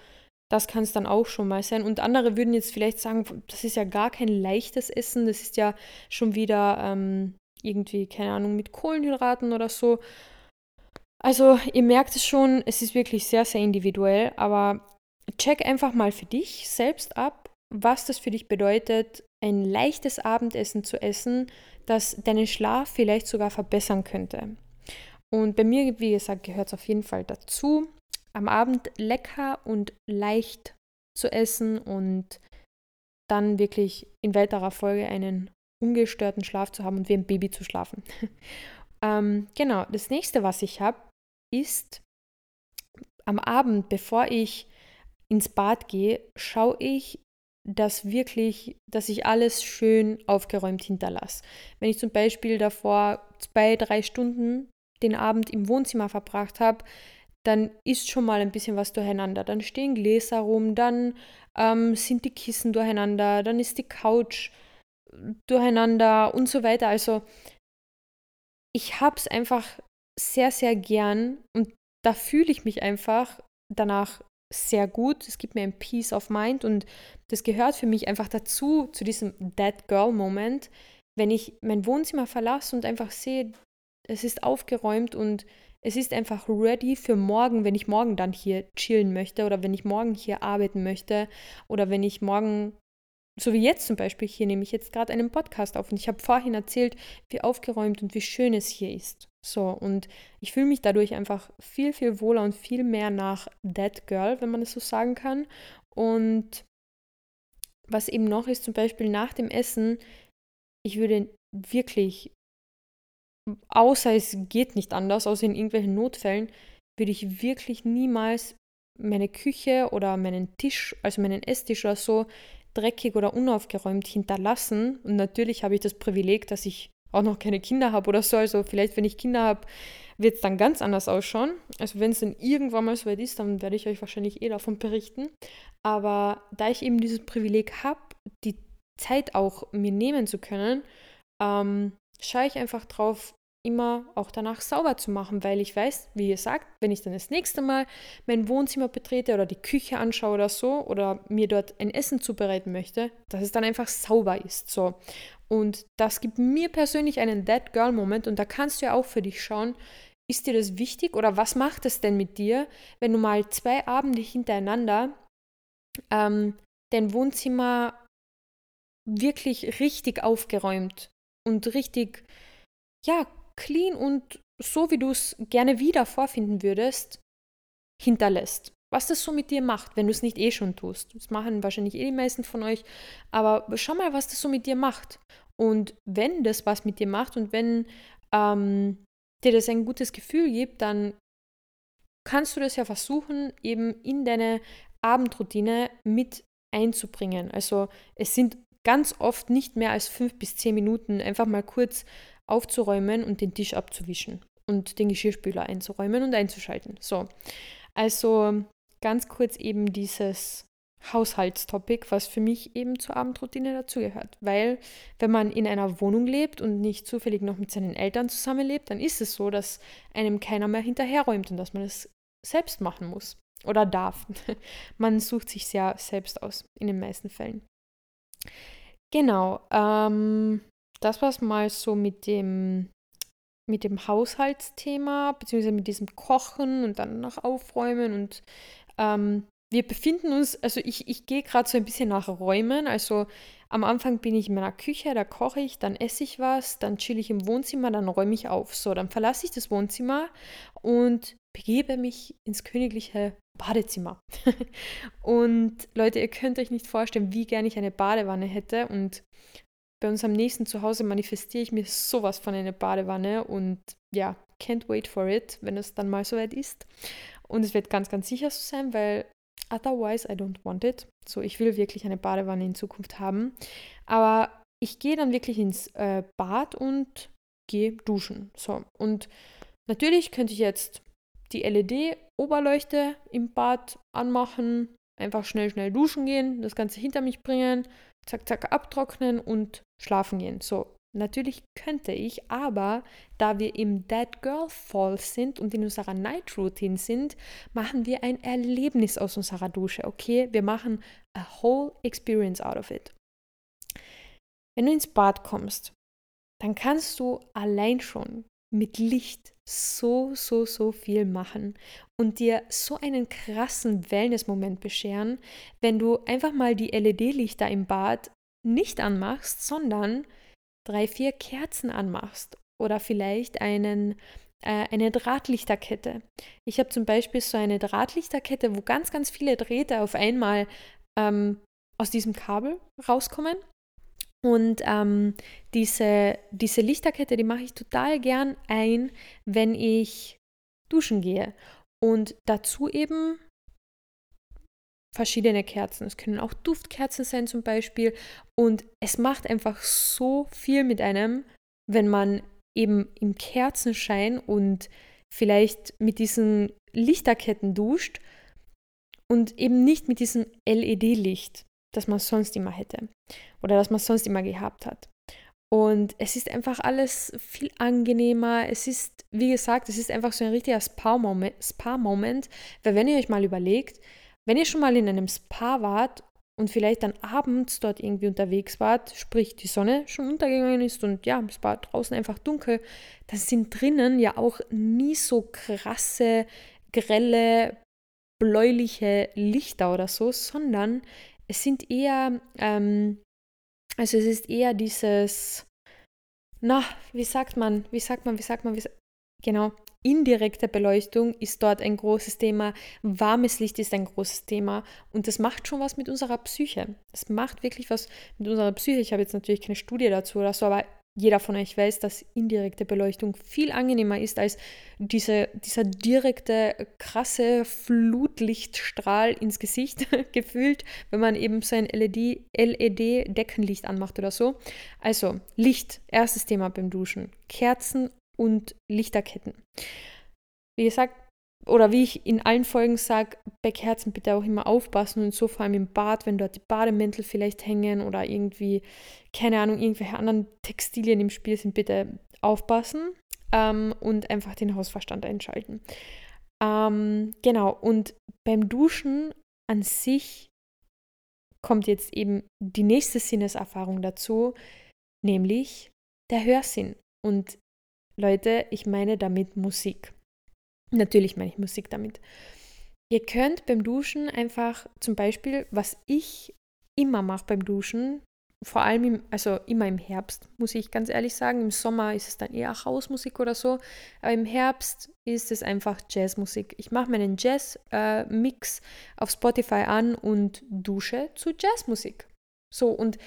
das kann es dann auch schon mal sein. Und andere würden jetzt vielleicht sagen, das ist ja gar kein leichtes Essen, das ist ja schon wieder ähm, irgendwie, keine Ahnung, mit Kohlenhydraten oder so. Also ihr merkt es schon, es ist wirklich sehr, sehr individuell, aber check einfach mal für dich selbst ab, was das für dich bedeutet, ein leichtes Abendessen zu essen, das deinen Schlaf vielleicht sogar verbessern könnte. Und bei mir, wie gesagt, gehört es auf jeden Fall dazu am Abend lecker und leicht zu essen und dann wirklich in weiterer Folge einen ungestörten Schlaf zu haben und wie ein Baby zu schlafen. [laughs] ähm, genau, das nächste, was ich habe, ist am Abend, bevor ich ins Bad gehe, schaue ich, dass wirklich, dass ich alles schön aufgeräumt hinterlasse. Wenn ich zum Beispiel davor zwei, drei Stunden den Abend im Wohnzimmer verbracht habe, dann ist schon mal ein bisschen was durcheinander. Dann stehen Gläser rum, dann ähm, sind die Kissen durcheinander, dann ist die Couch durcheinander und so weiter. Also ich habe es einfach sehr, sehr gern und da fühle ich mich einfach danach sehr gut. Es gibt mir ein Peace of Mind und das gehört für mich einfach dazu, zu diesem Dead Girl Moment, wenn ich mein Wohnzimmer verlasse und einfach sehe, es ist aufgeräumt und es ist einfach ready für morgen, wenn ich morgen dann hier chillen möchte oder wenn ich morgen hier arbeiten möchte oder wenn ich morgen, so wie jetzt zum Beispiel, hier nehme ich jetzt gerade einen Podcast auf und ich habe vorhin erzählt, wie aufgeräumt und wie schön es hier ist. So, und ich fühle mich dadurch einfach viel, viel wohler und viel mehr nach That Girl, wenn man es so sagen kann. Und was eben noch ist, zum Beispiel nach dem Essen, ich würde wirklich außer es geht nicht anders, außer in irgendwelchen Notfällen, würde ich wirklich niemals meine Küche oder meinen Tisch, also meinen Esstisch oder so, dreckig oder unaufgeräumt hinterlassen. Und natürlich habe ich das Privileg, dass ich auch noch keine Kinder habe oder so. Also vielleicht, wenn ich Kinder habe, wird es dann ganz anders ausschauen. Also wenn es dann irgendwann mal so weit ist, dann werde ich euch wahrscheinlich eh davon berichten. Aber da ich eben dieses Privileg habe, die Zeit auch mir nehmen zu können, ähm, schaue ich einfach drauf, immer auch danach sauber zu machen, weil ich weiß, wie ihr sagt, wenn ich dann das nächste Mal mein Wohnzimmer betrete oder die Küche anschaue oder so oder mir dort ein Essen zubereiten möchte, dass es dann einfach sauber ist. So. Und das gibt mir persönlich einen Dead Girl Moment und da kannst du ja auch für dich schauen, ist dir das wichtig oder was macht es denn mit dir, wenn du mal zwei Abende hintereinander ähm, dein Wohnzimmer wirklich richtig aufgeräumt und richtig ja, clean und so, wie du es gerne wieder vorfinden würdest, hinterlässt. Was das so mit dir macht, wenn du es nicht eh schon tust. Das machen wahrscheinlich eh die meisten von euch. Aber schau mal, was das so mit dir macht. Und wenn das was mit dir macht und wenn ähm, dir das ein gutes Gefühl gibt, dann kannst du das ja versuchen, eben in deine Abendroutine mit einzubringen. Also es sind ganz oft nicht mehr als fünf bis zehn Minuten, einfach mal kurz aufzuräumen und den Tisch abzuwischen und den Geschirrspüler einzuräumen und einzuschalten. So, also ganz kurz eben dieses Haushaltstopic, was für mich eben zur Abendroutine dazugehört. Weil wenn man in einer Wohnung lebt und nicht zufällig noch mit seinen Eltern zusammenlebt, dann ist es so, dass einem keiner mehr hinterherräumt und dass man es selbst machen muss oder darf. [laughs] man sucht sich sehr selbst aus, in den meisten Fällen. Genau, ähm, das war es mal so mit dem, mit dem Haushaltsthema, beziehungsweise mit diesem Kochen und dann nach Aufräumen und ähm, wir befinden uns, also ich, ich gehe gerade so ein bisschen nach Räumen. Also am Anfang bin ich in meiner Küche, da koche ich, dann esse ich was, dann chill ich im Wohnzimmer, dann räume ich auf. So, dann verlasse ich das Wohnzimmer und begebe mich ins königliche Badezimmer. [laughs] und Leute, ihr könnt euch nicht vorstellen, wie gern ich eine Badewanne hätte. Und bei uns am nächsten Zuhause manifestiere ich mir sowas von einer Badewanne und ja, can't wait for it, wenn es dann mal soweit ist. Und es wird ganz, ganz sicher so sein, weil Otherwise, I don't want it. So, ich will wirklich eine Badewanne in Zukunft haben. Aber ich gehe dann wirklich ins äh, Bad und gehe duschen. So, und natürlich könnte ich jetzt die LED-Oberleuchte im Bad anmachen, einfach schnell, schnell duschen gehen, das Ganze hinter mich bringen, zack, zack, abtrocknen und schlafen gehen. So, Natürlich könnte ich, aber da wir im Dead Girl Fall sind und in unserer Night Routine sind, machen wir ein Erlebnis aus unserer Dusche, okay? Wir machen a whole experience out of it. Wenn du ins Bad kommst, dann kannst du allein schon mit Licht so, so, so viel machen und dir so einen krassen Wellness-Moment bescheren, wenn du einfach mal die LED-Lichter im Bad nicht anmachst, sondern drei, vier Kerzen anmachst oder vielleicht einen, äh, eine Drahtlichterkette. Ich habe zum Beispiel so eine Drahtlichterkette, wo ganz, ganz viele Drähte auf einmal ähm, aus diesem Kabel rauskommen. Und ähm, diese, diese Lichterkette, die mache ich total gern ein, wenn ich duschen gehe. Und dazu eben verschiedene Kerzen. Es können auch Duftkerzen sein zum Beispiel. Und es macht einfach so viel mit einem, wenn man eben im Kerzenschein und vielleicht mit diesen Lichterketten duscht und eben nicht mit diesem LED-Licht, das man sonst immer hätte oder das man sonst immer gehabt hat. Und es ist einfach alles viel angenehmer. Es ist, wie gesagt, es ist einfach so ein richtiger Spa-Moment, Spa weil wenn ihr euch mal überlegt, wenn ihr schon mal in einem Spa wart und vielleicht dann abends dort irgendwie unterwegs wart, sprich die Sonne schon untergegangen ist und ja, es war draußen einfach dunkel, dann sind drinnen ja auch nie so krasse, grelle, bläuliche Lichter oder so, sondern es sind eher, ähm, also es ist eher dieses, na, wie sagt man, wie sagt man, wie sagt man, wie, genau, Indirekte Beleuchtung ist dort ein großes Thema, warmes Licht ist ein großes Thema und das macht schon was mit unserer Psyche. Das macht wirklich was mit unserer Psyche. Ich habe jetzt natürlich keine Studie dazu oder so, aber jeder von euch weiß, dass indirekte Beleuchtung viel angenehmer ist als diese, dieser direkte, krasse Flutlichtstrahl ins Gesicht [laughs] gefühlt, wenn man eben so ein LED-Deckenlicht LED anmacht oder so. Also Licht, erstes Thema beim Duschen. Kerzen und Lichterketten. Wie gesagt, oder wie ich in allen Folgen sage, bei Kerzen bitte auch immer aufpassen und so vor allem im Bad, wenn dort die Bademäntel vielleicht hängen oder irgendwie, keine Ahnung, irgendwelche anderen Textilien im Spiel sind, bitte aufpassen ähm, und einfach den Hausverstand einschalten. Ähm, genau, und beim Duschen an sich kommt jetzt eben die nächste Sinneserfahrung dazu, nämlich der Hörsinn. Und Leute, ich meine damit Musik. Natürlich meine ich Musik damit. Ihr könnt beim Duschen einfach zum Beispiel, was ich immer mache beim Duschen, vor allem im, also immer im Herbst, muss ich ganz ehrlich sagen. Im Sommer ist es dann eher Hausmusik oder so, aber im Herbst ist es einfach Jazzmusik. Ich mache meinen Jazz-Mix äh, auf Spotify an und dusche zu Jazzmusik. So, und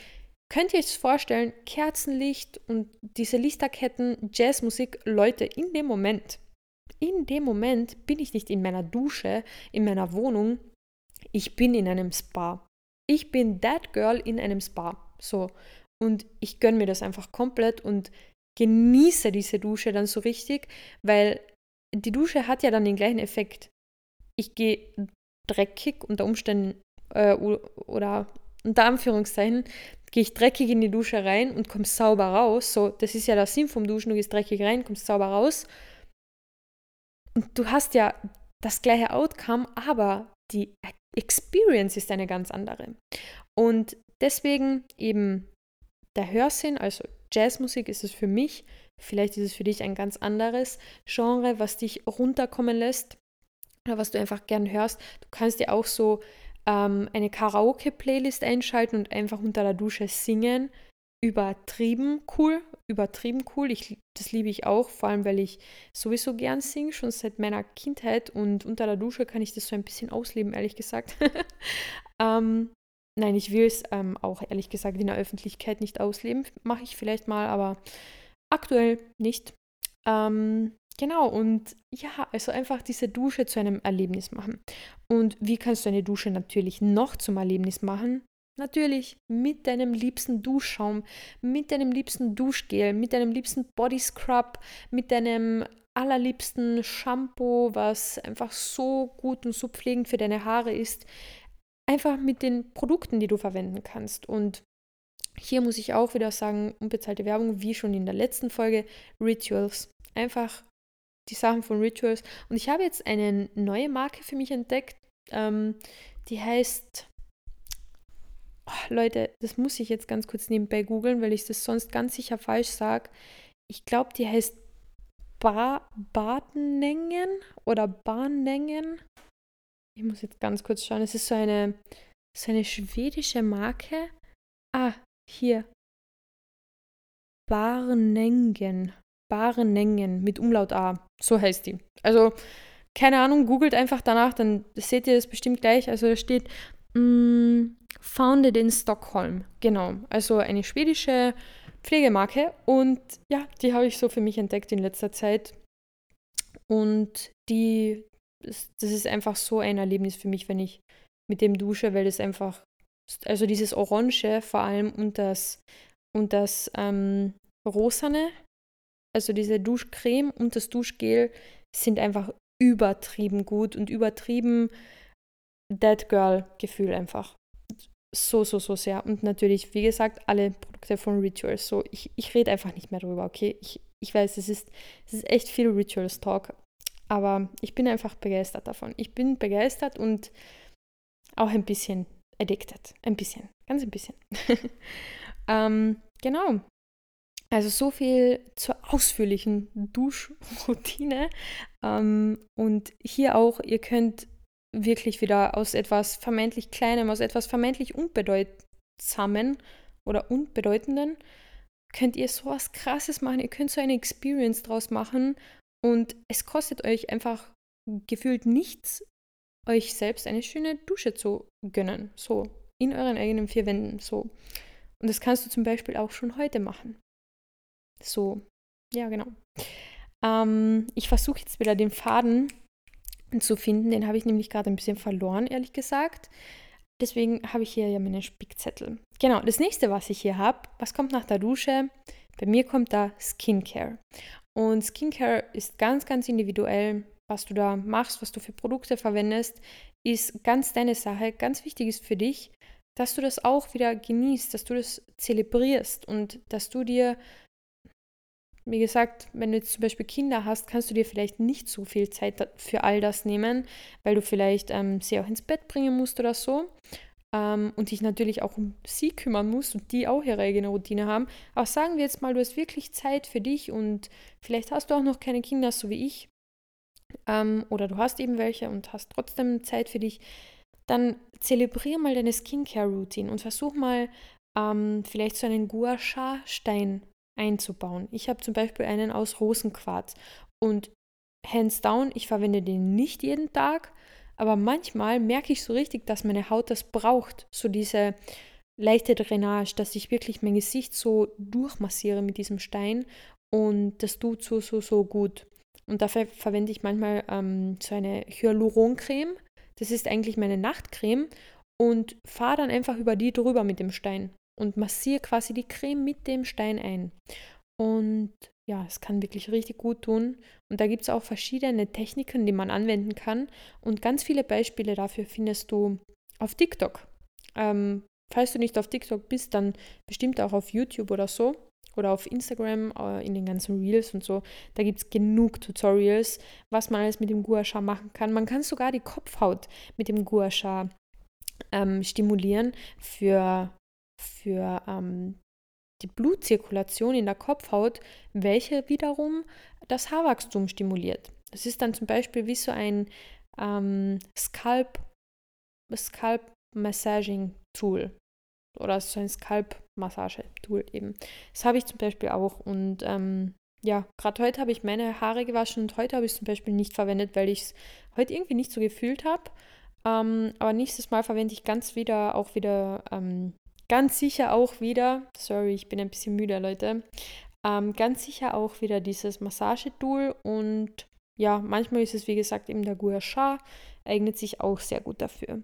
Könnt ihr euch vorstellen, Kerzenlicht und diese Lichterketten, Jazzmusik, Leute, in dem Moment, in dem Moment bin ich nicht in meiner Dusche, in meiner Wohnung, ich bin in einem Spa. Ich bin that girl in einem Spa. So. Und ich gönne mir das einfach komplett und genieße diese Dusche dann so richtig, weil die Dusche hat ja dann den gleichen Effekt. Ich gehe dreckig unter Umständen äh, oder unter Anführungszeichen gehe ich dreckig in die Dusche rein und komme sauber raus. So, das ist ja der Sinn vom Duschen, du gehst dreckig rein, kommst sauber raus. Und du hast ja das gleiche Outcome, aber die Experience ist eine ganz andere. Und deswegen eben der Hörsinn, also Jazzmusik ist es für mich, vielleicht ist es für dich ein ganz anderes Genre, was dich runterkommen lässt oder was du einfach gern hörst. Du kannst dir auch so ähm, eine Karaoke-Playlist einschalten und einfach unter der Dusche singen. Übertrieben cool, übertrieben cool. Ich, das liebe ich auch, vor allem weil ich sowieso gern singe, schon seit meiner Kindheit und unter der Dusche kann ich das so ein bisschen ausleben, ehrlich gesagt. [laughs] ähm, nein, ich will es ähm, auch ehrlich gesagt in der Öffentlichkeit nicht ausleben. Mache ich vielleicht mal, aber aktuell nicht. Ähm, Genau, und ja, also einfach diese Dusche zu einem Erlebnis machen. Und wie kannst du eine Dusche natürlich noch zum Erlebnis machen? Natürlich mit deinem liebsten Duschschaum, mit deinem liebsten Duschgel, mit deinem liebsten Body Scrub, mit deinem allerliebsten Shampoo, was einfach so gut und so pflegend für deine Haare ist. Einfach mit den Produkten, die du verwenden kannst. Und hier muss ich auch wieder sagen, unbezahlte Werbung, wie schon in der letzten Folge, Rituals. Einfach die Sachen von Rituals. Und ich habe jetzt eine neue Marke für mich entdeckt, ähm, die heißt, Leute, das muss ich jetzt ganz kurz nebenbei googeln, weil ich das sonst ganz sicher falsch sage. Ich glaube, die heißt ba Badenengen oder Bahnengen. Ich muss jetzt ganz kurz schauen. Es ist so eine, so eine schwedische Marke. Ah, hier. Barnengen. Barenengen mit Umlaut A. So heißt die. Also, keine Ahnung, googelt einfach danach, dann seht ihr das bestimmt gleich. Also, da steht mh, mm, Founded in Stockholm. Genau. Also eine schwedische Pflegemarke. Und ja, die habe ich so für mich entdeckt in letzter Zeit. Und die, das ist einfach so ein Erlebnis für mich, wenn ich mit dem dusche, weil das einfach, also dieses Orange vor allem und das, und das ähm, Rosane, also diese Duschcreme und das Duschgel sind einfach übertrieben gut und übertrieben Dead Girl Gefühl einfach. So, so, so sehr. Und natürlich, wie gesagt, alle Produkte von Rituals. So, ich, ich rede einfach nicht mehr darüber, okay? Ich, ich weiß, es ist, es ist echt viel Rituals Talk. Aber ich bin einfach begeistert davon. Ich bin begeistert und auch ein bisschen addicted. Ein bisschen. Ganz ein bisschen. [laughs] ähm, genau. Also so viel zur ausführlichen Duschroutine. Ähm, und hier auch, ihr könnt wirklich wieder aus etwas vermeintlich Kleinem, aus etwas vermeintlich Unbedeutsamen oder Unbedeutenden, könnt ihr sowas Krasses machen. Ihr könnt so eine Experience draus machen und es kostet euch einfach gefühlt nichts, euch selbst eine schöne Dusche zu gönnen. So, in euren eigenen vier Wänden. So. Und das kannst du zum Beispiel auch schon heute machen. So, ja, genau. Ähm, ich versuche jetzt wieder den Faden zu finden. Den habe ich nämlich gerade ein bisschen verloren, ehrlich gesagt. Deswegen habe ich hier ja meine Spickzettel. Genau, das nächste, was ich hier habe, was kommt nach der Dusche? Bei mir kommt da Skincare. Und Skincare ist ganz, ganz individuell. Was du da machst, was du für Produkte verwendest, ist ganz deine Sache. Ganz wichtig ist für dich, dass du das auch wieder genießt, dass du das zelebrierst und dass du dir wie gesagt, wenn du jetzt zum Beispiel Kinder hast, kannst du dir vielleicht nicht so viel Zeit für all das nehmen, weil du vielleicht ähm, sie auch ins Bett bringen musst oder so. Ähm, und dich natürlich auch um sie kümmern musst und die auch ihre eigene Routine haben. Aber sagen wir jetzt mal, du hast wirklich Zeit für dich und vielleicht hast du auch noch keine Kinder, so wie ich. Ähm, oder du hast eben welche und hast trotzdem Zeit für dich. Dann zelebriere mal deine Skincare-Routine und versuch mal ähm, vielleicht so einen Gua Sha-Stein einzubauen. Ich habe zum Beispiel einen aus Rosenquarz und hands down, ich verwende den nicht jeden Tag, aber manchmal merke ich so richtig, dass meine Haut das braucht, so diese leichte Drainage, dass ich wirklich mein Gesicht so durchmassiere mit diesem Stein und das tut so, so, so gut. Und dafür verwende ich manchmal ähm, so eine Hyaluroncreme. Das ist eigentlich meine Nachtcreme und fahre dann einfach über die drüber mit dem Stein und massiere quasi die Creme mit dem Stein ein. Und ja, es kann wirklich richtig gut tun. Und da gibt es auch verschiedene Techniken, die man anwenden kann. Und ganz viele Beispiele dafür findest du auf TikTok. Ähm, falls du nicht auf TikTok bist, dann bestimmt auch auf YouTube oder so. Oder auf Instagram, äh, in den ganzen Reels und so. Da gibt es genug Tutorials, was man alles mit dem Gua Sha machen kann. Man kann sogar die Kopfhaut mit dem Gua Sha ähm, stimulieren für, für ähm, die Blutzirkulation in der Kopfhaut, welche wiederum das Haarwachstum stimuliert. Das ist dann zum Beispiel wie so ein ähm, Scalp, Scalp Massaging Tool oder so ein Scalp Massage Tool eben. Das habe ich zum Beispiel auch und ähm, ja, gerade heute habe ich meine Haare gewaschen und heute habe ich es zum Beispiel nicht verwendet, weil ich es heute irgendwie nicht so gefühlt habe. Ähm, aber nächstes Mal verwende ich ganz wieder auch wieder ähm, Ganz sicher auch wieder, sorry, ich bin ein bisschen müde, Leute. Ähm, ganz sicher auch wieder dieses Massagetool und ja, manchmal ist es wie gesagt eben der Gua Sha, eignet sich auch sehr gut dafür.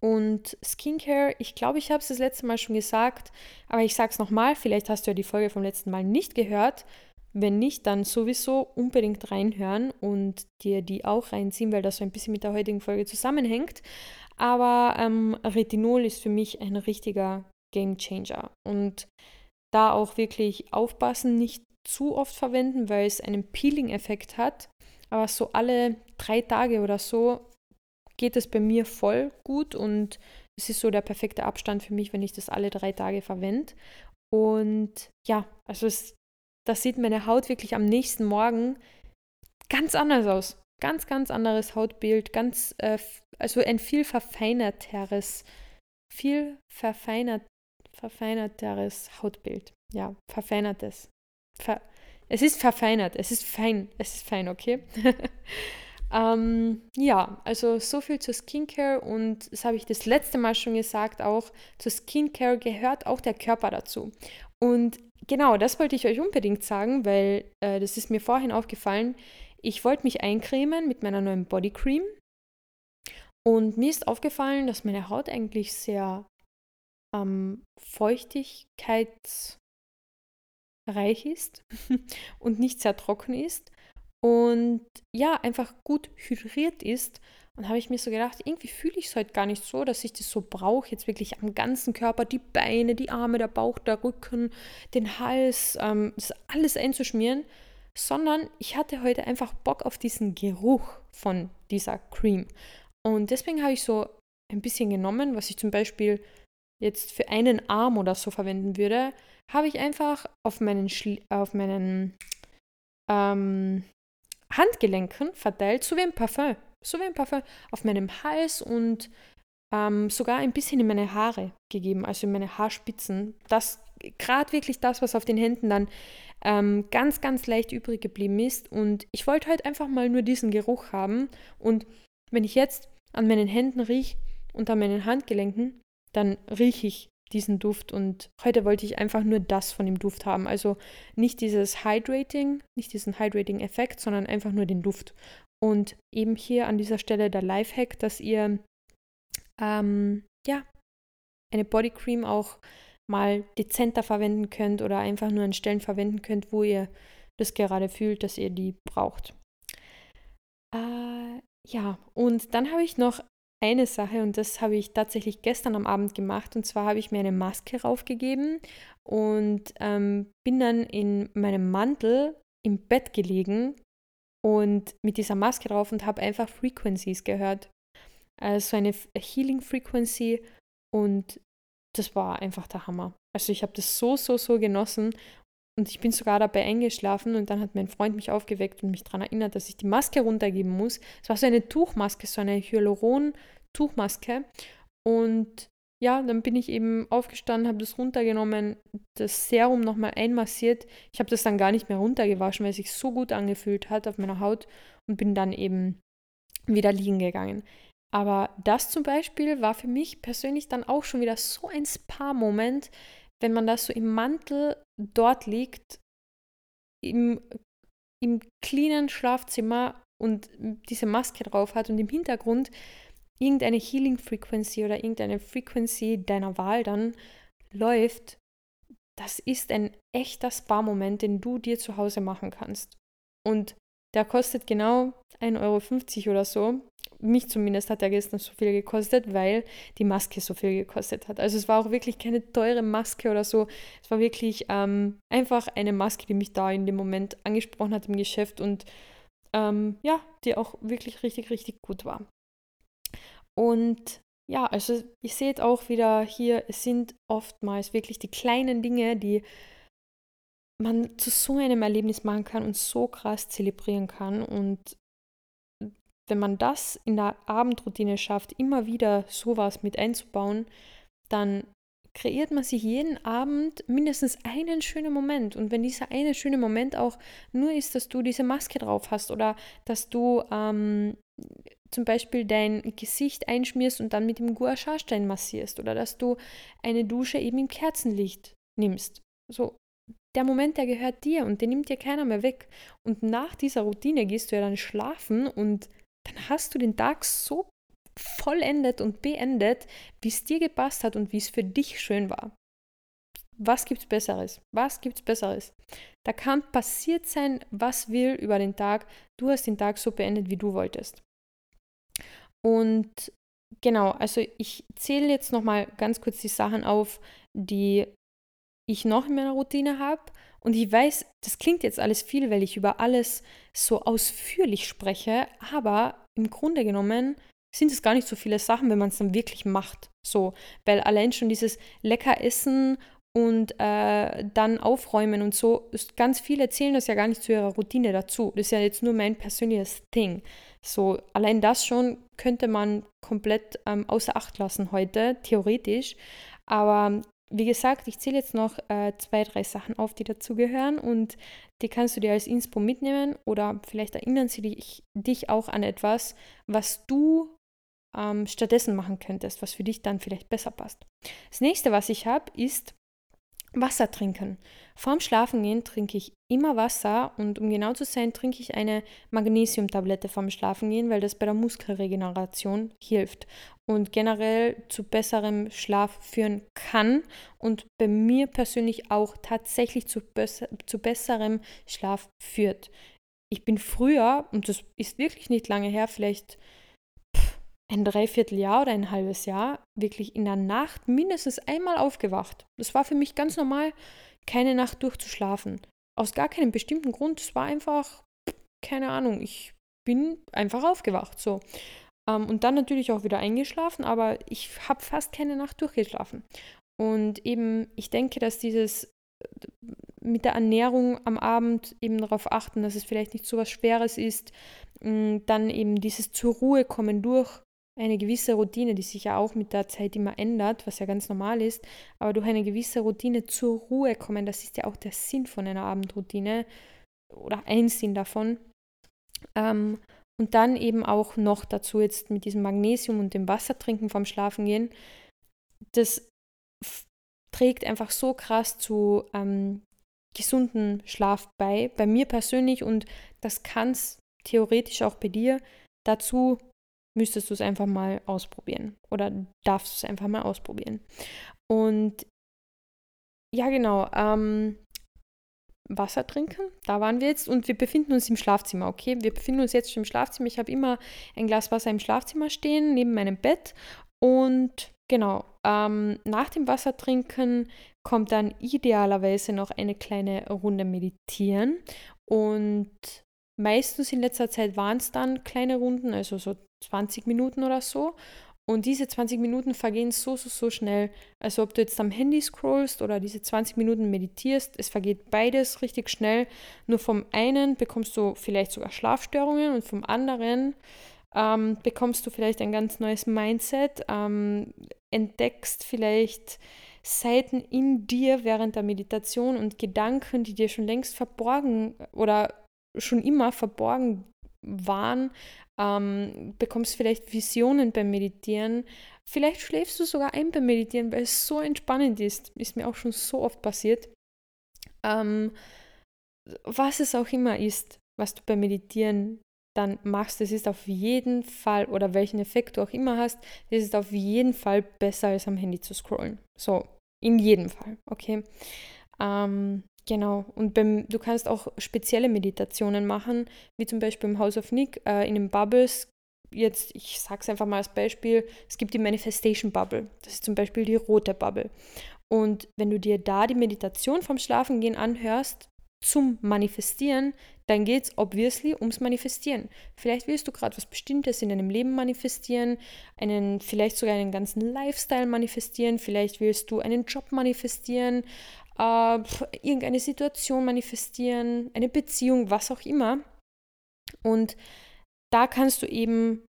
Und Skincare, ich glaube, ich habe es das letzte Mal schon gesagt, aber ich sage es nochmal, vielleicht hast du ja die Folge vom letzten Mal nicht gehört. Wenn nicht, dann sowieso unbedingt reinhören und dir die auch reinziehen, weil das so ein bisschen mit der heutigen Folge zusammenhängt. Aber ähm, Retinol ist für mich ein richtiger Game Changer. Und da auch wirklich aufpassen, nicht zu oft verwenden, weil es einen Peeling-Effekt hat. Aber so alle drei Tage oder so geht es bei mir voll gut und es ist so der perfekte Abstand für mich, wenn ich das alle drei Tage verwende. Und ja, also es, das sieht meine Haut wirklich am nächsten Morgen ganz anders aus. Ganz, ganz anderes Hautbild, ganz, äh, also ein viel verfeinerteres, viel verfeinert, verfeinerteres Hautbild. Ja, verfeinertes. Ver es ist verfeinert, es ist fein, es ist fein, okay? [laughs] ähm, ja, also so viel zur Skincare und das habe ich das letzte Mal schon gesagt, auch zur Skincare gehört auch der Körper dazu. Und genau, das wollte ich euch unbedingt sagen, weil äh, das ist mir vorhin aufgefallen. Ich wollte mich eincremen mit meiner neuen Bodycream und mir ist aufgefallen, dass meine Haut eigentlich sehr ähm, feuchtigkeitsreich ist [laughs] und nicht sehr trocken ist und ja, einfach gut hydriert ist. Und habe ich mir so gedacht, irgendwie fühle ich es heute gar nicht so, dass ich das so brauche, jetzt wirklich am ganzen Körper, die Beine, die Arme, der Bauch, der Rücken, den Hals, ähm, das alles einzuschmieren, sondern ich hatte heute einfach Bock auf diesen Geruch von dieser Cream. Und deswegen habe ich so ein bisschen genommen, was ich zum Beispiel jetzt für einen Arm oder so verwenden würde, habe ich einfach auf meinen, Schli auf meinen ähm, Handgelenken verteilt, so wie ein Parfum. So wie ein Parfum auf meinem Hals und ähm, sogar ein bisschen in meine Haare gegeben, also in meine Haarspitzen. Das gerade wirklich das, was auf den Händen dann ähm, ganz, ganz leicht übrig geblieben ist. Und ich wollte heute einfach mal nur diesen Geruch haben. Und wenn ich jetzt an meinen Händen rieche und an meinen Handgelenken, dann rieche ich diesen Duft. Und heute wollte ich einfach nur das von dem Duft haben. Also nicht dieses Hydrating, nicht diesen Hydrating-Effekt, sondern einfach nur den Duft. Und eben hier an dieser Stelle der Lifehack, dass ihr ähm, ja eine Bodycream auch mal dezenter verwenden könnt oder einfach nur an Stellen verwenden könnt, wo ihr das gerade fühlt, dass ihr die braucht. Äh, ja, und dann habe ich noch eine Sache und das habe ich tatsächlich gestern am Abend gemacht und zwar habe ich mir eine Maske raufgegeben und ähm, bin dann in meinem Mantel im Bett gelegen und mit dieser Maske drauf und habe einfach Frequencies gehört. Also eine Healing Frequency und das war einfach der Hammer. Also ich habe das so, so, so genossen und ich bin sogar dabei eingeschlafen und dann hat mein Freund mich aufgeweckt und mich daran erinnert, dass ich die Maske runtergeben muss. Es war so eine Tuchmaske, so eine Hyaluron-Tuchmaske. Und ja, dann bin ich eben aufgestanden, habe das runtergenommen, das Serum nochmal einmassiert. Ich habe das dann gar nicht mehr runtergewaschen, weil es sich so gut angefühlt hat auf meiner Haut und bin dann eben wieder liegen gegangen. Aber das zum Beispiel war für mich persönlich dann auch schon wieder so ein Spa-Moment, wenn man das so im Mantel dort liegt, im im cleanen Schlafzimmer und diese Maske drauf hat und im Hintergrund irgendeine Healing Frequency oder irgendeine Frequency deiner Wahl dann läuft, das ist ein echter Spa-Moment, den du dir zu Hause machen kannst. Und der kostet genau 1,50 Euro oder so. Mich zumindest hat er gestern so viel gekostet, weil die Maske so viel gekostet hat. Also es war auch wirklich keine teure Maske oder so. Es war wirklich ähm, einfach eine Maske, die mich da in dem Moment angesprochen hat im Geschäft und ähm, ja, die auch wirklich richtig, richtig gut war. Und ja, also ihr seht auch wieder hier, es sind oftmals wirklich die kleinen Dinge, die man zu so einem Erlebnis machen kann und so krass zelebrieren kann. Und wenn man das in der Abendroutine schafft, immer wieder sowas mit einzubauen, dann kreiert man sich jeden Abend mindestens einen schönen Moment. Und wenn dieser eine schöne Moment auch nur ist, dass du diese Maske drauf hast oder dass du ähm, zum Beispiel dein Gesicht einschmierst und dann mit dem Gua massierst oder dass du eine Dusche eben im Kerzenlicht nimmst. So, der Moment, der gehört dir und den nimmt dir keiner mehr weg. Und nach dieser Routine gehst du ja dann schlafen und dann hast du den Tag so vollendet und beendet, wie es dir gepasst hat und wie es für dich schön war. Was gibt's Besseres? Was gibt's Besseres? Da kann passiert sein, was will über den Tag. Du hast den Tag so beendet, wie du wolltest. Und genau, also ich zähle jetzt nochmal ganz kurz die Sachen auf, die ich noch in meiner Routine habe. Und ich weiß, das klingt jetzt alles viel, weil ich über alles so ausführlich spreche, aber im Grunde genommen sind es gar nicht so viele Sachen, wenn man es dann wirklich macht. So, weil allein schon dieses lecker Essen und äh, dann aufräumen und so, ganz viele zählen das ja gar nicht zu ihrer Routine dazu. Das ist ja jetzt nur mein persönliches Ding. So, allein das schon könnte man komplett ähm, außer Acht lassen heute, theoretisch. Aber wie gesagt, ich zähle jetzt noch äh, zwei, drei Sachen auf, die dazugehören und die kannst du dir als Inspo mitnehmen oder vielleicht erinnern sie dich, dich auch an etwas, was du ähm, stattdessen machen könntest, was für dich dann vielleicht besser passt. Das nächste, was ich habe, ist Wasser trinken. Vorm Schlafengehen trinke ich immer Wasser und um genau zu sein, trinke ich eine Magnesiumtablette vorm Schlafengehen, weil das bei der Muskelregeneration hilft und generell zu besserem Schlaf führen kann und bei mir persönlich auch tatsächlich zu, besser, zu besserem Schlaf führt. Ich bin früher, und das ist wirklich nicht lange her, vielleicht ein Dreivierteljahr oder ein halbes Jahr wirklich in der Nacht mindestens einmal aufgewacht. Das war für mich ganz normal, keine Nacht durchzuschlafen. Aus gar keinem bestimmten Grund. Es war einfach, keine Ahnung, ich bin einfach aufgewacht. So. Ähm, und dann natürlich auch wieder eingeschlafen, aber ich habe fast keine Nacht durchgeschlafen. Und eben, ich denke, dass dieses äh, mit der Ernährung am Abend eben darauf achten, dass es vielleicht nicht so was Schweres ist, dann eben dieses zur Ruhe kommen durch eine gewisse Routine, die sich ja auch mit der Zeit immer ändert, was ja ganz normal ist, aber durch eine gewisse Routine zur Ruhe kommen, das ist ja auch der Sinn von einer Abendroutine oder ein Sinn davon. Ähm, und dann eben auch noch dazu jetzt mit diesem Magnesium und dem Wasser trinken vorm Schlafengehen, das trägt einfach so krass zu ähm, gesunden Schlaf bei, bei mir persönlich und das kann es theoretisch auch bei dir. Dazu müsstest du es einfach mal ausprobieren oder darfst du es einfach mal ausprobieren. Und ja, genau, ähm, Wasser trinken, da waren wir jetzt und wir befinden uns im Schlafzimmer, okay? Wir befinden uns jetzt schon im Schlafzimmer. Ich habe immer ein Glas Wasser im Schlafzimmer stehen, neben meinem Bett und genau, ähm, nach dem Wasser trinken kommt dann idealerweise noch eine kleine Runde meditieren und meistens in letzter Zeit waren es dann kleine Runden, also so 20 Minuten oder so. Und diese 20 Minuten vergehen so, so, so schnell. Also ob du jetzt am Handy scrollst oder diese 20 Minuten meditierst, es vergeht beides richtig schnell. Nur vom einen bekommst du vielleicht sogar Schlafstörungen und vom anderen ähm, bekommst du vielleicht ein ganz neues Mindset, ähm, entdeckst vielleicht Seiten in dir während der Meditation und Gedanken, die dir schon längst verborgen oder schon immer verborgen waren, ähm, bekommst vielleicht Visionen beim Meditieren. Vielleicht schläfst du sogar ein beim Meditieren, weil es so entspannend ist. Ist mir auch schon so oft passiert. Ähm, was es auch immer ist. was du beim Meditieren dann machst, das ist auf jeden Fall, oder welchen Effekt du auch immer hast, das ist auf jeden Fall besser als am Handy zu scrollen. So, in jedem Fall, okay? Ähm, genau, und beim, du kannst auch spezielle Meditationen machen, wie zum Beispiel im House of Nick, äh, in den Bubbles. Jetzt, ich sage es einfach mal als Beispiel, es gibt die Manifestation Bubble. Das ist zum Beispiel die rote Bubble. Und wenn du dir da die Meditation vom Schlafengehen anhörst, zum Manifestieren, dann geht es obviously ums Manifestieren. Vielleicht willst du gerade was Bestimmtes in deinem Leben manifestieren, einen, vielleicht sogar einen ganzen Lifestyle manifestieren, vielleicht willst du einen Job manifestieren, äh, irgendeine Situation manifestieren, eine Beziehung, was auch immer. Und da kannst du eben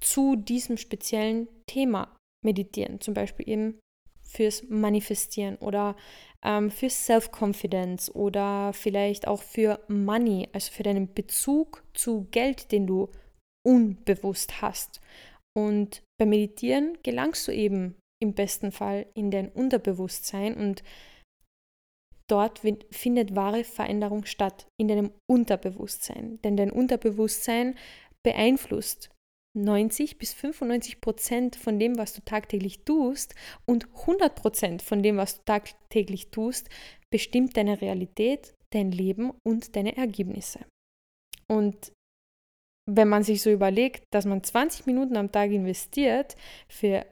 zu diesem speziellen Thema meditieren, zum Beispiel eben fürs Manifestieren oder ähm, für Self-Confidence oder vielleicht auch für Money, also für deinen Bezug zu Geld, den du unbewusst hast. Und beim Meditieren gelangst du eben im besten Fall in dein Unterbewusstsein und dort findet wahre Veränderung statt, in deinem Unterbewusstsein. Denn dein Unterbewusstsein beeinflusst 90 bis 95 Prozent von dem, was du tagtäglich tust und 100 Prozent von dem, was du tagtäglich tust, bestimmt deine Realität, dein Leben und deine Ergebnisse. Und wenn man sich so überlegt, dass man 20 Minuten am Tag investiert für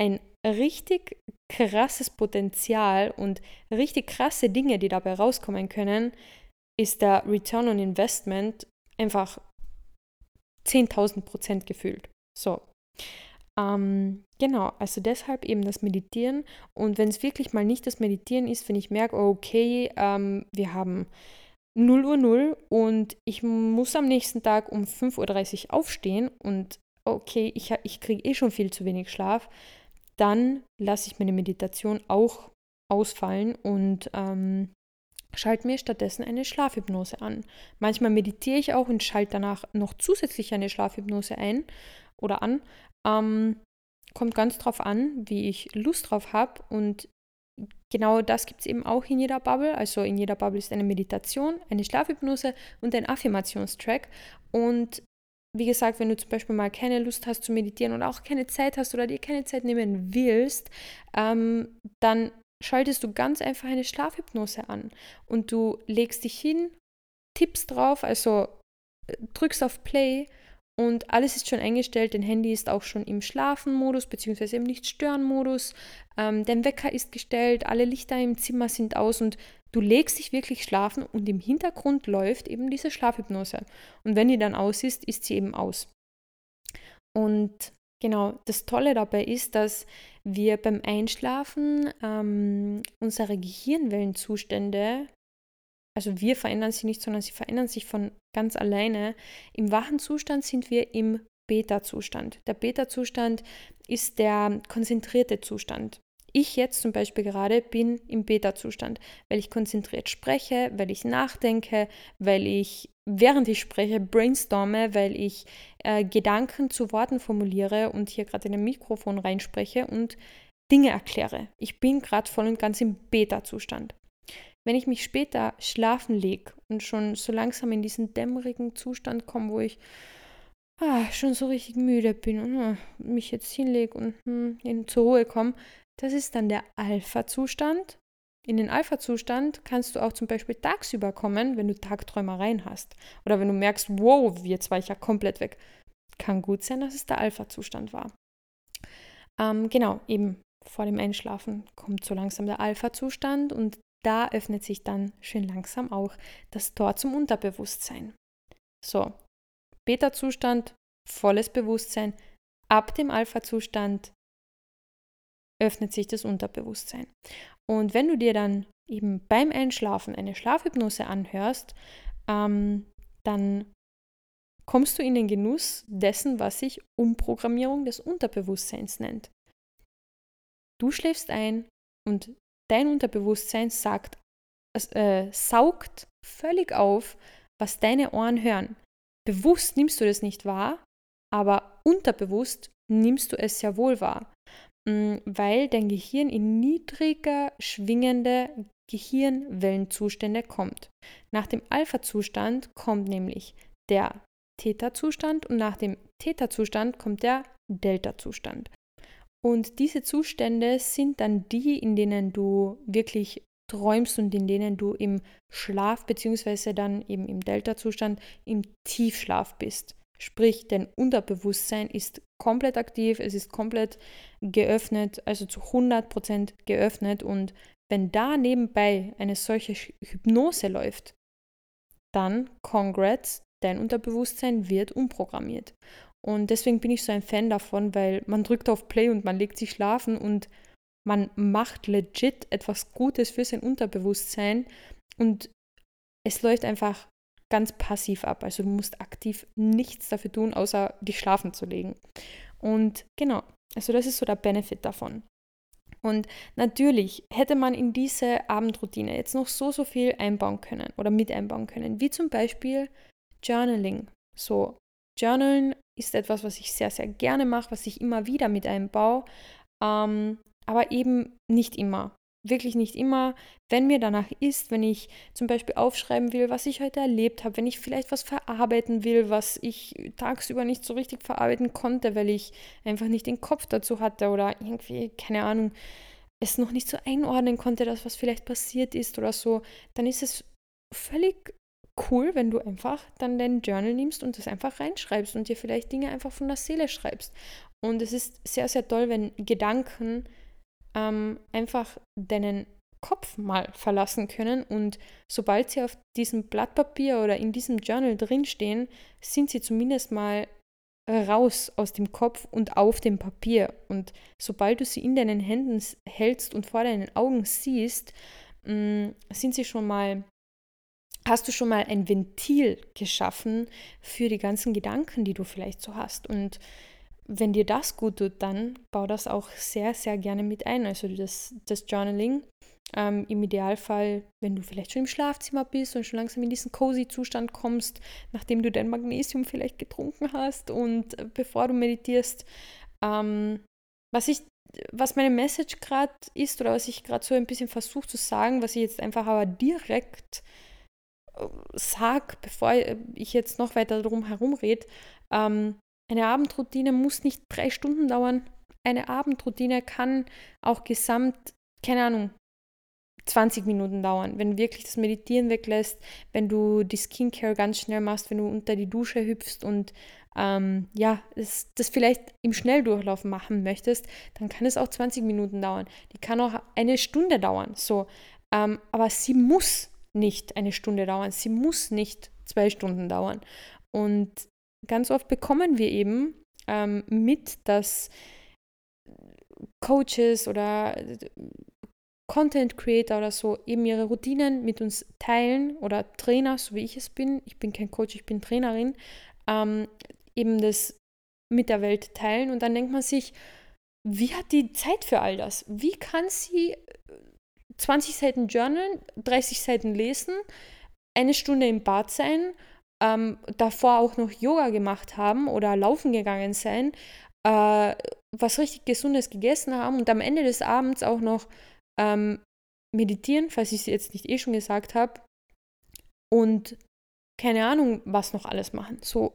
ein richtig krasses Potenzial und richtig krasse Dinge, die dabei rauskommen können, ist der Return on Investment einfach 10.000 Prozent gefühlt. So. Ähm, genau, also deshalb eben das Meditieren. Und wenn es wirklich mal nicht das Meditieren ist, wenn ich merke, okay, ähm, wir haben 0 Uhr 0 und ich muss am nächsten Tag um 5.30 Uhr aufstehen und okay, ich, ich kriege eh schon viel zu wenig Schlaf, dann lasse ich meine Meditation auch ausfallen und ähm, schalte mir stattdessen eine Schlafhypnose an. Manchmal meditiere ich auch und schalte danach noch zusätzlich eine Schlafhypnose ein oder an. Ähm, kommt ganz drauf an, wie ich Lust drauf habe und genau das gibt es eben auch in jeder Bubble. Also in jeder Bubble ist eine Meditation, eine Schlafhypnose und ein Affirmationstrack. Und wie gesagt, wenn du zum Beispiel mal keine Lust hast zu meditieren oder auch keine Zeit hast oder dir keine Zeit nehmen willst, ähm, dann schaltest du ganz einfach eine Schlafhypnose an und du legst dich hin, tippst drauf, also äh, drückst auf Play und alles ist schon eingestellt. Dein Handy ist auch schon im Schlafen-Modus beziehungsweise im Nicht-Stören-Modus. Ähm, dein Wecker ist gestellt, alle Lichter im Zimmer sind aus und du legst dich wirklich schlafen und im Hintergrund läuft eben diese Schlafhypnose. Und wenn die dann aus ist, ist sie eben aus. Und Genau, das Tolle dabei ist, dass wir beim Einschlafen ähm, unsere Gehirnwellenzustände, also wir verändern sie nicht, sondern sie verändern sich von ganz alleine. Im wachen Zustand sind wir im Beta-Zustand. Der Beta-Zustand ist der konzentrierte Zustand. Ich jetzt zum Beispiel gerade bin im Beta-Zustand, weil ich konzentriert spreche, weil ich nachdenke, weil ich während ich spreche brainstorme, weil ich äh, Gedanken zu Worten formuliere und hier gerade in ein Mikrofon reinspreche und Dinge erkläre. Ich bin gerade voll und ganz im Beta-Zustand. Wenn ich mich später schlafen lege und schon so langsam in diesen dämmerigen Zustand komme, wo ich ah, schon so richtig müde bin und ah, mich jetzt hinlege und hm, in, zur Ruhe komme, das ist dann der Alpha-Zustand. In den Alpha-Zustand kannst du auch zum Beispiel tagsüber kommen, wenn du Tagträumereien hast. Oder wenn du merkst, wow, jetzt war ich ja komplett weg. Kann gut sein, dass es der Alpha-Zustand war. Ähm, genau, eben vor dem Einschlafen kommt so langsam der Alpha-Zustand und da öffnet sich dann schön langsam auch das Tor zum Unterbewusstsein. So, Beta-Zustand, volles Bewusstsein. Ab dem Alpha-Zustand öffnet sich das Unterbewusstsein. Und wenn du dir dann eben beim Einschlafen eine Schlafhypnose anhörst, ähm, dann kommst du in den Genuss dessen, was sich Umprogrammierung des Unterbewusstseins nennt. Du schläfst ein und dein Unterbewusstsein sagt, äh, saugt völlig auf, was deine Ohren hören. Bewusst nimmst du das nicht wahr, aber unterbewusst nimmst du es sehr wohl wahr. Mm, weil dein Gehirn in niedriger schwingende Gehirnwellenzustände kommt. Nach dem Alpha-Zustand kommt nämlich der Theta-Zustand und nach dem Theta-Zustand kommt der Delta-Zustand. Und diese Zustände sind dann die, in denen du wirklich träumst und in denen du im Schlaf beziehungsweise dann eben im Delta-Zustand im Tiefschlaf bist. Sprich, dein Unterbewusstsein ist komplett aktiv, es ist komplett geöffnet, also zu 100% geöffnet. Und wenn da nebenbei eine solche Hypnose läuft, dann congrats, dein Unterbewusstsein wird umprogrammiert. Und deswegen bin ich so ein Fan davon, weil man drückt auf Play und man legt sich schlafen und man macht legit etwas Gutes für sein Unterbewusstsein und es läuft einfach ganz passiv ab. Also du musst aktiv nichts dafür tun, außer dich schlafen zu legen. Und genau, also das ist so der Benefit davon. Und natürlich hätte man in diese Abendroutine jetzt noch so, so viel einbauen können oder mit einbauen können, wie zum Beispiel Journaling. So, Journalen ist etwas, was ich sehr, sehr gerne mache, was ich immer wieder mit einbaue, ähm, aber eben nicht immer wirklich nicht immer, wenn mir danach ist, wenn ich zum Beispiel aufschreiben will, was ich heute erlebt habe, wenn ich vielleicht was verarbeiten will, was ich tagsüber nicht so richtig verarbeiten konnte, weil ich einfach nicht den Kopf dazu hatte oder irgendwie, keine Ahnung, es noch nicht so einordnen konnte, dass was vielleicht passiert ist oder so, dann ist es völlig cool, wenn du einfach dann dein Journal nimmst und das einfach reinschreibst und dir vielleicht Dinge einfach von der Seele schreibst. Und es ist sehr, sehr toll, wenn Gedanken ähm, einfach deinen Kopf mal verlassen können und sobald sie auf diesem Blatt Papier oder in diesem Journal drinstehen, sind sie zumindest mal raus aus dem Kopf und auf dem Papier. Und sobald du sie in deinen Händen hältst und vor deinen Augen siehst, mm, sind sie schon mal, hast du schon mal ein Ventil geschaffen für die ganzen Gedanken, die du vielleicht so hast. Und wenn dir das gut tut, dann bau das auch sehr, sehr gerne mit ein. Also das, das Journaling. Ähm, Im Idealfall, wenn du vielleicht schon im Schlafzimmer bist und schon langsam in diesen cozy Zustand kommst, nachdem du dein Magnesium vielleicht getrunken hast und äh, bevor du meditierst. Ähm, was ich, was meine Message gerade ist oder was ich gerade so ein bisschen versuche zu sagen, was ich jetzt einfach aber direkt äh, sage, bevor ich jetzt noch weiter darum herumrede, ähm, eine Abendroutine muss nicht drei Stunden dauern. Eine Abendroutine kann auch gesamt, keine Ahnung, 20 Minuten dauern, wenn du wirklich das Meditieren weglässt, wenn du die Skincare ganz schnell machst, wenn du unter die Dusche hüpfst und ähm, ja, das, das vielleicht im Schnelldurchlauf machen möchtest, dann kann es auch 20 Minuten dauern. Die kann auch eine Stunde dauern, so. Ähm, aber sie muss nicht eine Stunde dauern, sie muss nicht zwei Stunden dauern. Und ganz oft bekommen wir eben ähm, mit, dass Coaches oder Content Creator oder so eben ihre Routinen mit uns teilen oder Trainer, so wie ich es bin, ich bin kein Coach, ich bin Trainerin, ähm, eben das mit der Welt teilen und dann denkt man sich, wie hat die Zeit für all das? Wie kann sie 20 Seiten journalen, 30 Seiten lesen, eine Stunde im Bad sein ähm, davor auch noch Yoga gemacht haben oder laufen gegangen sein, äh, was richtig Gesundes gegessen haben und am Ende des Abends auch noch ähm, meditieren, falls ich es jetzt nicht eh schon gesagt habe, und keine Ahnung, was noch alles machen. So,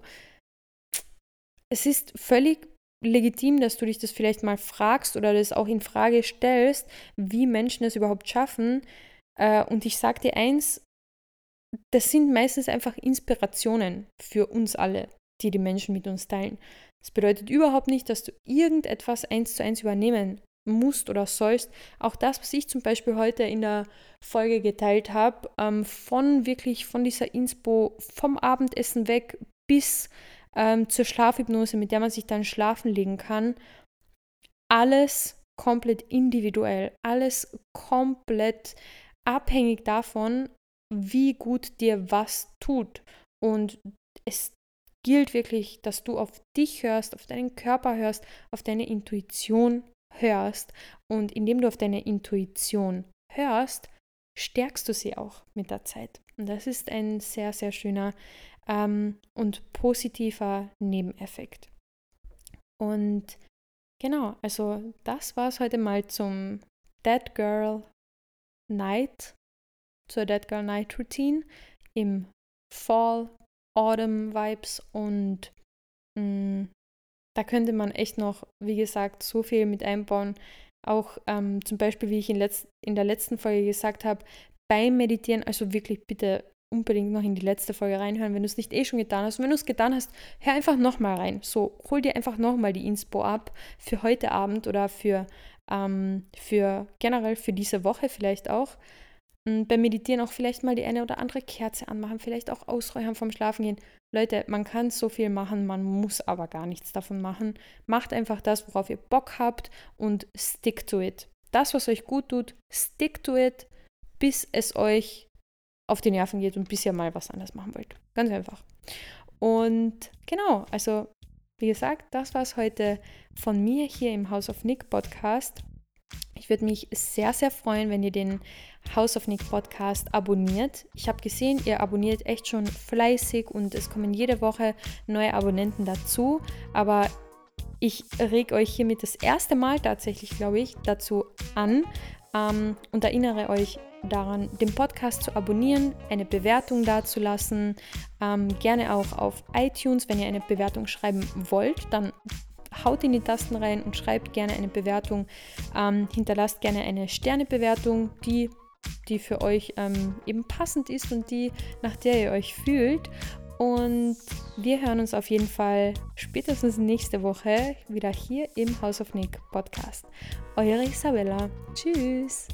es ist völlig legitim, dass du dich das vielleicht mal fragst oder das auch in Frage stellst, wie Menschen es überhaupt schaffen. Äh, und ich sage dir eins, das sind meistens einfach Inspirationen für uns alle, die die Menschen mit uns teilen. Das bedeutet überhaupt nicht, dass du irgendetwas eins zu eins übernehmen musst oder sollst. Auch das, was ich zum Beispiel heute in der Folge geteilt habe, ähm, von wirklich von dieser Inspo vom Abendessen weg bis ähm, zur Schlafhypnose, mit der man sich dann schlafen legen kann, alles komplett individuell, alles komplett abhängig davon, wie gut dir was tut. Und es gilt wirklich, dass du auf dich hörst, auf deinen Körper hörst, auf deine Intuition hörst. Und indem du auf deine Intuition hörst, stärkst du sie auch mit der Zeit. Und das ist ein sehr, sehr schöner ähm, und positiver Nebeneffekt. Und genau, also das war es heute mal zum Dead Girl Night zur Dead Girl Night Routine im Fall, Autumn Vibes und mh, mm, da könnte man echt noch, wie gesagt, so viel mit einbauen. Auch ähm, zum Beispiel, wie ich in, letz in der letzten Folge gesagt habe, beim Meditieren, also wirklich bitte unbedingt noch in die letzte Folge reinhören, wenn du es nicht eh schon getan hast. Und wenn du es getan hast, hör einfach nochmal rein. So, hol dir einfach nochmal die Inspo ab für heute Abend oder für, ähm, für generell für diese Woche vielleicht auch. Und beim Meditieren auch vielleicht mal die eine oder andere Kerze anmachen, vielleicht auch ausräuchern vom Schlafengehen. Leute, man kann so viel machen, man muss aber gar nichts davon machen. Macht einfach das, worauf ihr Bock habt und stick to it. Das, was euch gut tut, stick to it, bis es euch auf die Nerven geht und bis ihr mal was anderes machen wollt. Ganz einfach. Und genau, also wie gesagt, das war es heute von mir hier im House of Nick Podcast. Ich würde mich sehr, sehr freuen, wenn ihr den House of Nick Podcast abonniert. Ich habe gesehen, ihr abonniert echt schon fleißig und es kommen jede Woche neue Abonnenten dazu. Aber ich reg euch hiermit das erste Mal tatsächlich, glaube ich, dazu an ähm, und erinnere euch daran, den Podcast zu abonnieren, eine Bewertung dazulassen. Ähm, gerne auch auf iTunes, wenn ihr eine Bewertung schreiben wollt, dann haut in die Tasten rein und schreibt gerne eine Bewertung. Ähm, hinterlasst gerne eine Sternebewertung, die, die für euch ähm, eben passend ist und die, nach der ihr euch fühlt. Und wir hören uns auf jeden Fall spätestens nächste Woche wieder hier im House of Nick Podcast. Eure Isabella. Tschüss.